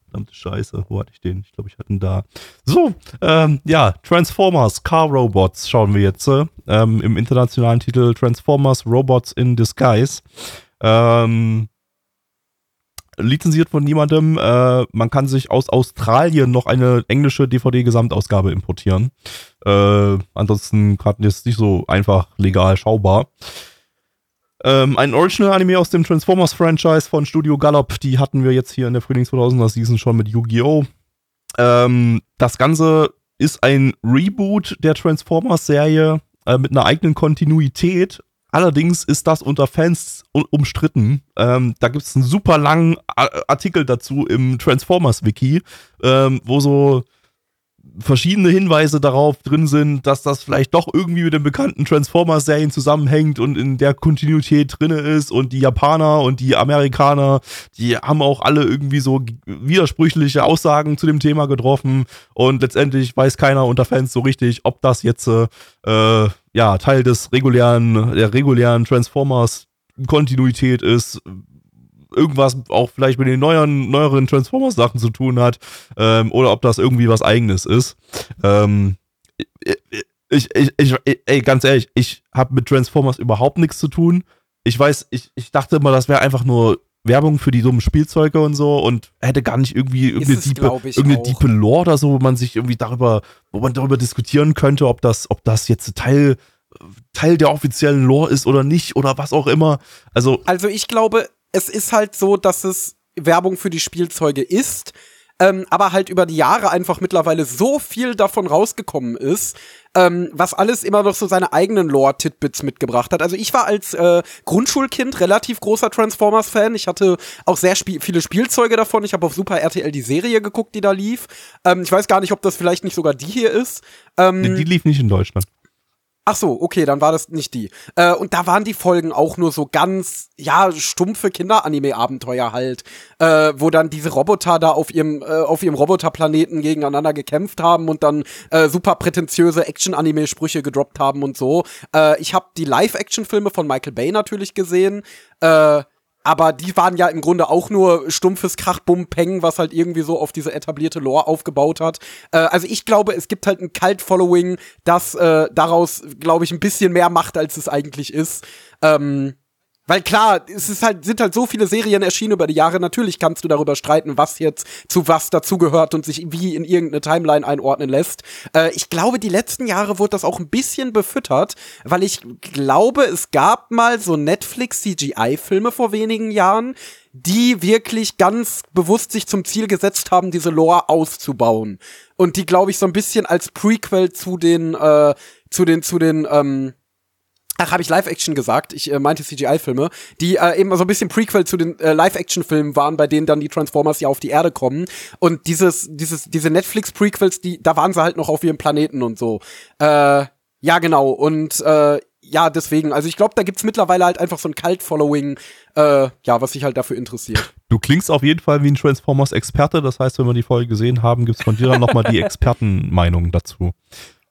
Verdammte Scheiße, wo hatte ich den? Ich glaube, ich hatte ihn da. So, ähm, ja, Transformers, Car Robots schauen wir jetzt. Äh, ähm, Im internationalen Titel Transformers Robots in Disguise. Ähm, lizenziert von niemandem. Äh, man kann sich aus Australien noch eine englische DVD-Gesamtausgabe importieren. Äh, ansonsten gerade jetzt nicht so einfach legal schaubar. Ähm, ein Original-Anime aus dem Transformers-Franchise von Studio Gallop, die hatten wir jetzt hier in der Frühling 2000er Season schon mit Yu-Gi-Oh! Ähm, das Ganze ist ein Reboot der Transformers-Serie äh, mit einer eigenen Kontinuität. Allerdings ist das unter Fans umstritten. Ähm, da gibt es einen super langen Artikel dazu im Transformers-Wiki, ähm, wo so verschiedene Hinweise darauf drin sind, dass das vielleicht doch irgendwie mit den bekannten Transformers-Serien zusammenhängt und in der Kontinuität drin ist und die Japaner und die Amerikaner, die haben auch alle irgendwie so widersprüchliche Aussagen zu dem Thema getroffen und letztendlich weiß keiner unter Fans so richtig, ob das jetzt äh, ja Teil des regulären, der regulären Transformers Kontinuität ist, irgendwas auch vielleicht mit den neueren, neueren Transformers-Sachen zu tun hat ähm, oder ob das irgendwie was eigenes ist. Ähm, ich, ich, ich, ey, ganz ehrlich, ich habe mit Transformers überhaupt nichts zu tun. Ich weiß, ich, ich dachte immer, das wäre einfach nur Werbung für die dummen Spielzeuge und so und hätte gar nicht irgendwie irgendeine, diepe, irgendeine diepe Lore oder so, wo man sich irgendwie darüber, wo man darüber diskutieren könnte, ob das, ob das jetzt Teil, Teil der offiziellen Lore ist oder nicht oder was auch immer. Also, also ich glaube, es ist halt so, dass es Werbung für die Spielzeuge ist. Ähm, aber halt über die Jahre einfach mittlerweile so viel davon rausgekommen ist, ähm, was alles immer noch so seine eigenen Lore-Titbits mitgebracht hat. Also ich war als äh, Grundschulkind relativ großer Transformers-Fan. Ich hatte auch sehr sp viele Spielzeuge davon. Ich habe auf Super RTL die Serie geguckt, die da lief. Ähm, ich weiß gar nicht, ob das vielleicht nicht sogar die hier ist. Ähm, Nee, die lief nicht in Deutschland. Ach so, okay, dann war das nicht die. Äh, und da waren die Folgen auch nur so ganz, ja, stumpfe Kinderanime-Abenteuer halt, äh, wo dann diese Roboter da auf ihrem, äh, auf ihrem Roboterplaneten gegeneinander gekämpft haben und dann äh, super prätentiöse Action-Anime-Sprüche gedroppt haben und so. Äh, ich habe die Live-Action-Filme von Michael Bay natürlich gesehen. Äh, aber die waren ja im Grunde auch nur stumpfes Krachbum-Peng, was halt irgendwie so auf diese etablierte Lore aufgebaut hat. Äh, also ich glaube, es gibt halt ein Cult-Following, das äh, daraus, glaube ich, ein bisschen mehr macht, als es eigentlich ist. Ähm, weil klar, es ist halt, sind halt so viele Serien erschienen über die Jahre. Natürlich kannst du darüber streiten, was jetzt zu was dazugehört und sich wie in irgendeine Timeline einordnen lässt. Äh, ich glaube, die letzten Jahre wurde das auch ein bisschen befüttert, weil ich glaube, es gab mal so Netflix-CGI-Filme vor wenigen Jahren, die wirklich ganz bewusst sich zum Ziel gesetzt haben, diese Lore auszubauen. Und die, glaube ich, so ein bisschen als Prequel zu den, äh, zu den, zu den, ähm, Ach, habe ich Live-Action gesagt? Ich äh, meinte CGI-Filme, die äh, eben so ein bisschen Prequel zu den äh, Live-Action-Filmen waren, bei denen dann die Transformers ja auf die Erde kommen. Und dieses, dieses, diese Netflix-Prequels, die, da waren sie halt noch auf ihrem Planeten und so. Äh, ja, genau. Und äh, ja, deswegen. Also ich glaube, da gibt's mittlerweile halt einfach so ein Cult-Following, äh, ja, was sich halt dafür interessiert. Du klingst auf jeden Fall wie ein Transformers-Experte. Das heißt, wenn wir die Folge gesehen haben, gibt's von dir dann nochmal die Expertenmeinung dazu.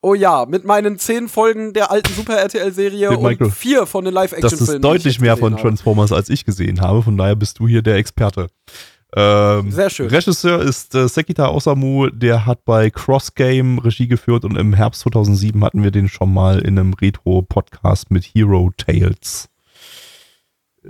Oh ja, mit meinen zehn Folgen der alten Super RTL-Serie Mit und Michael. vier von den Live-Action-Filmen. Das ist deutlich mehr von habe. Transformers, als ich gesehen habe. Von daher bist du hier der Experte. Ähm, Sehr schön. Regisseur ist äh, Sekita Osamu, der hat bei Cross Game Regie geführt und im Herbst 2007 hatten wir den schon mal in einem Retro-Podcast mit Hero Tales. Äh,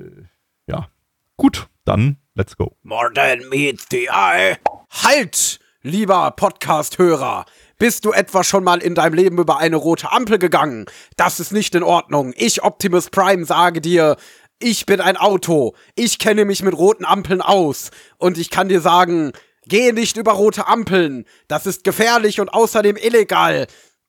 ja, gut, dann let's go. More than meets the eye. Halt, lieber Podcast-Hörer. Bist du etwa schon mal in deinem Leben über eine rote Ampel gegangen? Das ist nicht in Ordnung. Ich, Optimus Prime, sage dir, ich bin ein Auto. Ich kenne mich mit roten Ampeln aus. Und ich kann dir sagen, geh nicht über rote Ampeln. Das ist gefährlich und außerdem illegal.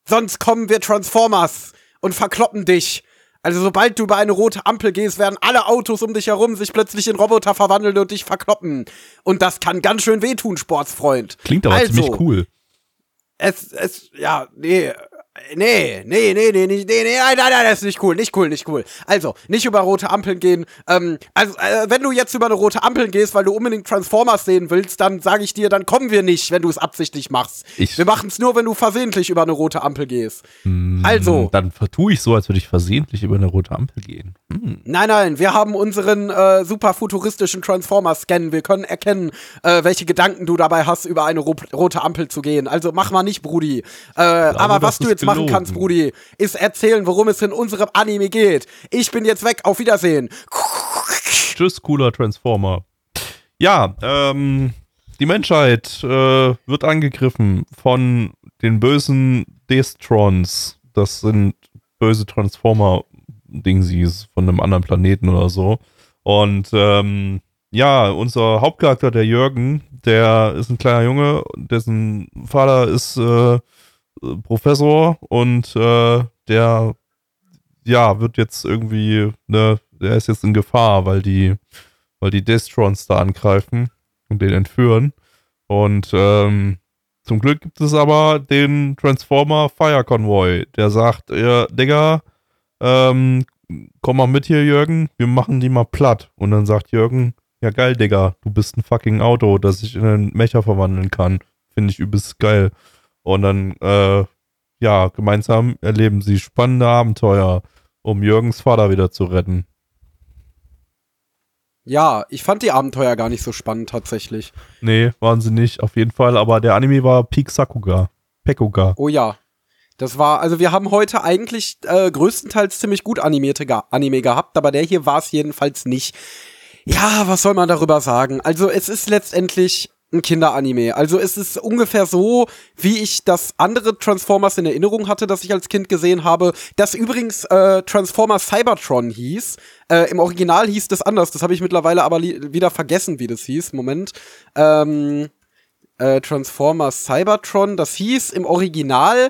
Sonst kommen wir Transformers und verkloppen dich. Also sobald du über eine rote Ampel gehst, werden alle Autos um dich herum sich plötzlich in Roboter verwandeln und dich verkloppen. Und das kann ganz schön wehtun, Sportsfreund. Klingt aber also, ziemlich cool. Es, es, ja, nee. Nee, nee, nee, nee, nee, nee, nee, nein, nein, nein, das ist nicht cool, nicht cool, nicht cool. Also, nicht über rote Ampeln gehen. Ähm, also, äh, wenn du jetzt über eine rote Ampel gehst, weil du unbedingt Transformers sehen willst, dann sage ich dir, dann kommen wir nicht, wenn du es absichtlich machst. Ich- wir machen es nur, wenn du versehentlich über eine rote Ampel gehst. Also, Dann vertue ich so, als würde ich versehentlich über eine rote Ampel gehen. Hm. Nein, nein, wir haben unseren äh, super futuristischen Transformer-Scan. Wir können erkennen, äh, welche Gedanken du dabei hast, über eine ro rote Ampel zu gehen. Also mach mal nicht, Brudi. Äh, aber was du jetzt machen gelogen. kannst, Brudi, ist erzählen, worum es in unserem Anime geht. Ich bin jetzt weg. Auf Wiedersehen. Tschüss, cooler Transformer. Ja, ähm, die Menschheit äh, wird angegriffen von den bösen Destrons. Das sind böse Transformer-Dingsies von einem anderen Planeten oder so. Und ähm, ja, unser Hauptcharakter, der Jürgen, der ist ein kleiner Junge, dessen Vater ist äh, Professor und äh, der ja, wird jetzt irgendwie, ne, der ist jetzt in Gefahr, weil die, weil die Destrons da angreifen und den entführen. Und ähm, zum Glück gibt es aber den Transformer Fire Convoy, der sagt, ja, Digga, ähm, komm mal mit hier, Jürgen, wir machen die mal platt. Und dann sagt Jürgen, ja geil, Digga, du bist ein fucking Auto, das sich in einen Mecher verwandeln kann. Finde ich übelst geil. Und dann, äh, ja, gemeinsam erleben sie spannende Abenteuer, um Jürgens Vater wieder zu retten. Ja, ich fand die Abenteuer gar nicht so spannend tatsächlich. Nee, waren sie nicht, auf jeden Fall, aber der Anime war Peak Sakuga. Pekuga. Oh ja. Das war, also wir haben heute eigentlich äh, größtenteils ziemlich gut animierte Anime gehabt, aber der hier war es jedenfalls nicht. Ja, was soll man darüber sagen? Also es ist letztendlich ein Kinderanime. Also es ist ungefähr so, wie ich das andere Transformers in Erinnerung hatte, das ich als Kind gesehen habe, das übrigens äh, Transformers Cybertron hieß. Äh, Im Original hieß das anders, das habe ich mittlerweile aber wieder vergessen, wie das hieß. Moment. Ähm, äh, Transformers Cybertron. Das hieß im Original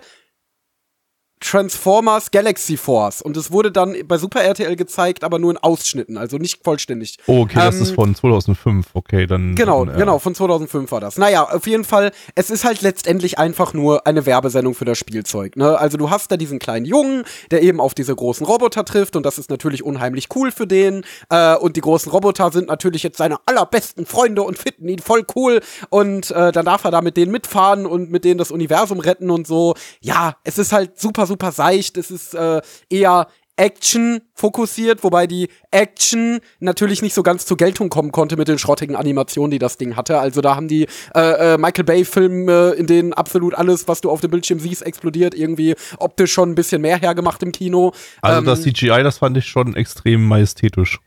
Transformers Galaxy Force und es wurde dann bei Super RTL gezeigt, aber nur in Ausschnitten, also nicht vollständig. Oh, okay, das Ähm, ist von 2005. Okay, dann. Genau, dann, ja. genau, von 2005 war das. Naja, auf jeden Fall, es ist halt letztendlich einfach nur eine Werbesendung für das Spielzeug. Ne? Also du hast da diesen kleinen Jungen, der eben auf diese großen Roboter trifft und das ist natürlich unheimlich cool für den. Äh, und die großen Roboter sind natürlich jetzt seine allerbesten Freunde und finden ihn voll cool. Und äh, dann darf er da mit denen mitfahren und mit denen das Universum retten und so. Ja, es ist halt super, super seicht. Es ist äh, eher Action fokussiert, wobei die Action natürlich nicht so ganz zur Geltung kommen konnte mit den schrottigen Animationen, die das Ding hatte. Also da haben die äh, äh, Michael Bay Filme, in denen absolut alles, was du auf dem Bildschirm siehst, explodiert, irgendwie optisch schon ein bisschen mehr hergemacht im Kino. Also Ähm, das CGI, das fand ich schon extrem majestätisch.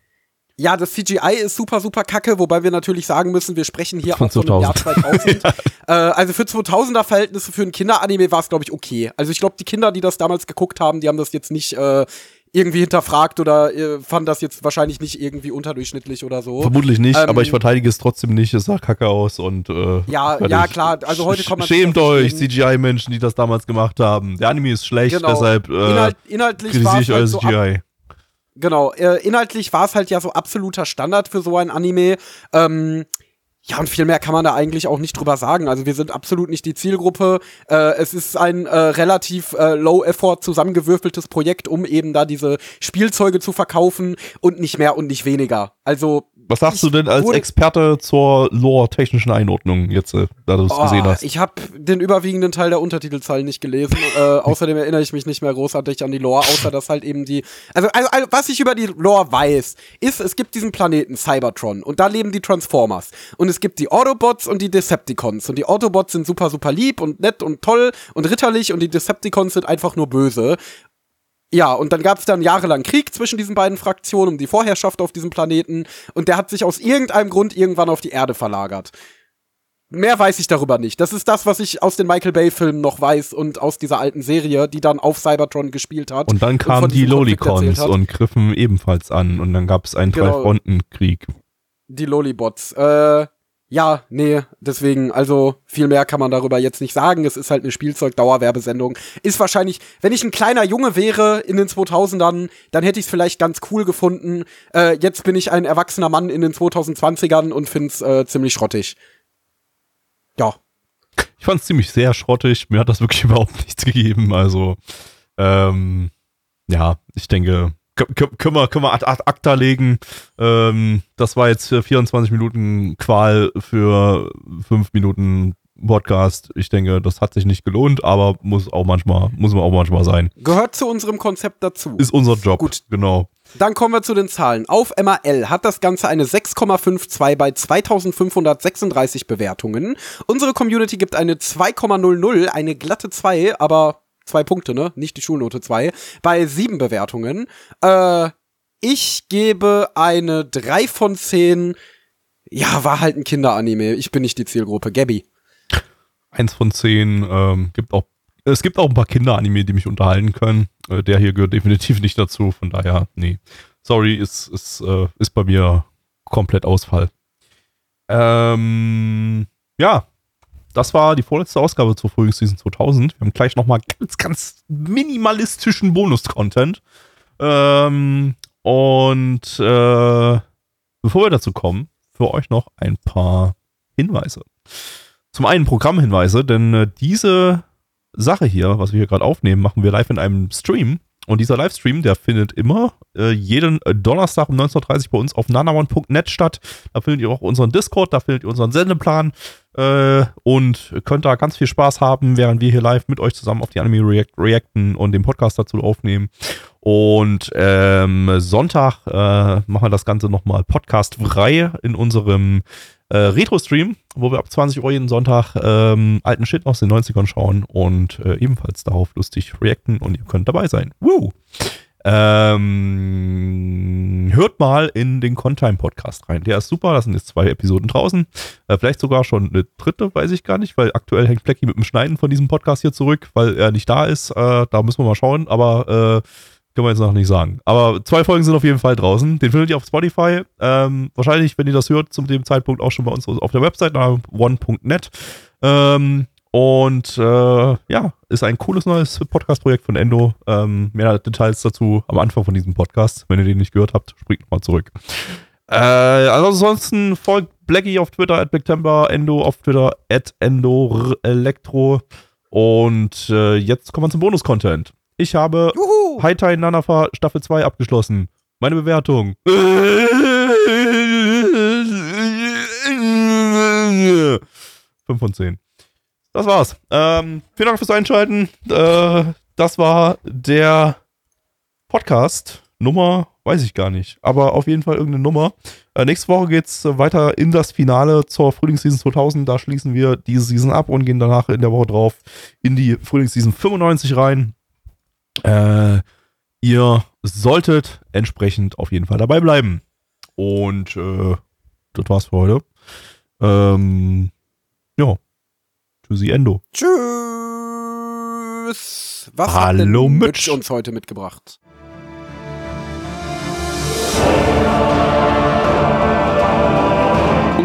Ja, das CGI ist super, super kacke, wobei wir natürlich sagen müssen, wir sprechen hier Von auch von dem Jahr 2000. 2000. äh, also für 2000er Verhältnisse für ein Kinderanime war es, glaube ich, okay. Also ich glaube, die Kinder, die das damals geguckt haben, die haben das jetzt nicht äh, irgendwie hinterfragt oder äh, fanden das jetzt wahrscheinlich nicht irgendwie unterdurchschnittlich oder so. Vermutlich nicht, Ähm, aber ich verteidige es trotzdem nicht. Es sah kacke aus und äh, Ja, ja, klar. Also heute kann man Schämt euch. CGI-Menschen, die das damals gemacht haben. Der Anime ist schlecht, Genau. deshalb äh, Inhalt, inhaltlich kritisiere ich euer halt so ab, CGI. Genau, äh, inhaltlich war es halt ja so absoluter Standard für so ein Anime. Ähm, ja, und viel mehr kann man da eigentlich auch nicht drüber sagen. Also wir sind absolut nicht die Zielgruppe. Äh, es ist ein äh, relativ äh, low-effort zusammengewürfeltes Projekt, um eben da diese Spielzeuge zu verkaufen und nicht mehr und nicht weniger. Also Was sagst du denn als Experte zur Lore-technischen Einordnung jetzt, äh, da du es Oh, gesehen hast? Ich habe den überwiegenden Teil der Untertitelzeilen nicht gelesen. äh, außerdem erinnere ich mich nicht mehr großartig an die Lore, außer dass halt eben die. Also, also, also, was ich über die Lore weiß, ist, es gibt diesen Planeten Cybertron und da leben die Transformers. Und es gibt die Autobots und die Decepticons. Und die Autobots sind super, super lieb und nett und toll und ritterlich und die Decepticons sind einfach nur böse. Ja, und dann gab es dann jahrelang Krieg zwischen diesen beiden Fraktionen um die Vorherrschaft auf diesem Planeten und der hat sich aus irgendeinem Grund irgendwann auf die Erde verlagert. Mehr weiß ich darüber nicht. Das ist das, was ich aus den Michael Bay-Filmen noch weiß und aus dieser alten Serie, die dann auf Cybertron gespielt hat. Und dann kamen die diesem Konflikt Lolicons und griffen ebenfalls an und dann gab es einen Genau. Drei-Fronten-Krieg. Die Lolibots. Äh, ja, nee, deswegen, also viel mehr kann man darüber jetzt nicht sagen. Es ist halt eine Spielzeug-Dauerwerbesendung. Ist wahrscheinlich, wenn ich ein kleiner Junge wäre in den 2000ern, dann hätte ich es vielleicht ganz cool gefunden. Äh, jetzt bin ich ein erwachsener Mann in den 2020ern und find's äh, ziemlich schrottig. Ja. Ich fand es ziemlich sehr schrottig. Mir hat das wirklich überhaupt nichts gegeben. Also, ähm, ja, ich denke, können wir, können wir ad ad acta legen. Ähm, das war jetzt für 24 Minuten Qual für 5 Minuten Podcast. Ich denke, das hat sich nicht gelohnt, aber muss auch manchmal, muss man auch manchmal sein. Gehört zu unserem Konzept dazu. Ist unser Job. Gut. Genau. Dann kommen wir zu den Zahlen. Auf MRL hat das Ganze eine 6,52 bei 2536 Bewertungen. Unsere Community gibt eine 2,00, eine glatte 2, aber zwei Punkte, ne? Nicht die Schulnote 2, bei sieben Bewertungen. Äh, ich gebe eine 3 von 10. Ja, war halt ein Kinderanime. Ich bin nicht die Zielgruppe. Gabby. Eins von zehn. Ähm, gibt auch, es gibt auch ein paar Kinderanime, die mich unterhalten können. Äh, der hier gehört definitiv nicht dazu. Von daher, nee. Sorry, ist, ist, äh, ist bei mir komplett Ausfall. Ähm, ja, das war die vorletzte Ausgabe zur Frühlingsseason 2000. Wir haben gleich nochmal ganz, ganz minimalistischen Bonus-Content. Ähm, und äh, bevor wir dazu kommen, für euch noch ein paar Hinweise. Zum einen Programmhinweise, denn äh, diese Sache hier, was wir hier gerade aufnehmen, machen wir live in einem Stream. Und dieser Livestream, der findet immer äh, jeden äh, Donnerstag um 19.30 Uhr bei uns auf nanaone.net statt. Da findet ihr auch unseren Discord, da findet ihr unseren Sendeplan äh, und könnt da ganz viel Spaß haben, während wir hier live mit euch zusammen auf die Anime React reacten und den Podcast dazu aufnehmen. Und ähm, Sonntag äh, machen wir das Ganze nochmal podcastfrei in unserem äh, Retro-Stream, wo wir ab 20 Uhr jeden Sonntag ähm, alten Shit aus den 90ern schauen und äh, ebenfalls darauf lustig reacten und ihr könnt dabei sein. Woo! Ähm, hört mal in den Contime-Podcast rein. Der ist super, da sind jetzt zwei Episoden draußen. Äh, vielleicht sogar schon eine dritte, weiß ich gar nicht, weil aktuell hängt Flecki mit dem Schneiden von diesem Podcast hier zurück, weil er nicht da ist. Äh, da müssen wir mal schauen, aber äh, Können wir jetzt noch nicht sagen. Aber zwei Folgen sind auf jeden Fall draußen. Den findet ihr auf Spotify. Ähm, wahrscheinlich, wenn ihr das hört, zu dem Zeitpunkt auch schon bei uns auf der Website one.net. Ähm, und äh, ja, ist ein cooles neues Podcast-Projekt von Endo. Ähm, mehr Details dazu am Anfang von diesem Podcast. Wenn ihr den nicht gehört habt, springt nochmal zurück. Äh, ansonsten folgt Blackie auf Twitter at Blacktember, Endo auf Twitter at Endo Elektro. Und äh, jetzt kommen wir zum Bonus-Content. Ich habe Juhu. Haitai Nanafa Staffel 2 abgeschlossen. Meine Bewertung. 5 von 10. Das war's. Ähm, vielen Dank fürs Einschalten. Äh, das war der Podcast. Nummer, weiß ich gar nicht. Aber auf jeden Fall irgendeine Nummer. Äh, nächste Woche geht's weiter in das Finale zur Frühlingsseason 2000. Da schließen wir diese Season ab und gehen danach in der Woche drauf in die Frühlingsseason 95 rein. Äh, ihr solltet entsprechend auf jeden Fall dabei bleiben. Und äh, das war's für heute. Ähm, ja. Tschüssi Endo. Tschüss. Was hat Hallo, denn Mitch. Mitch uns heute mitgebracht?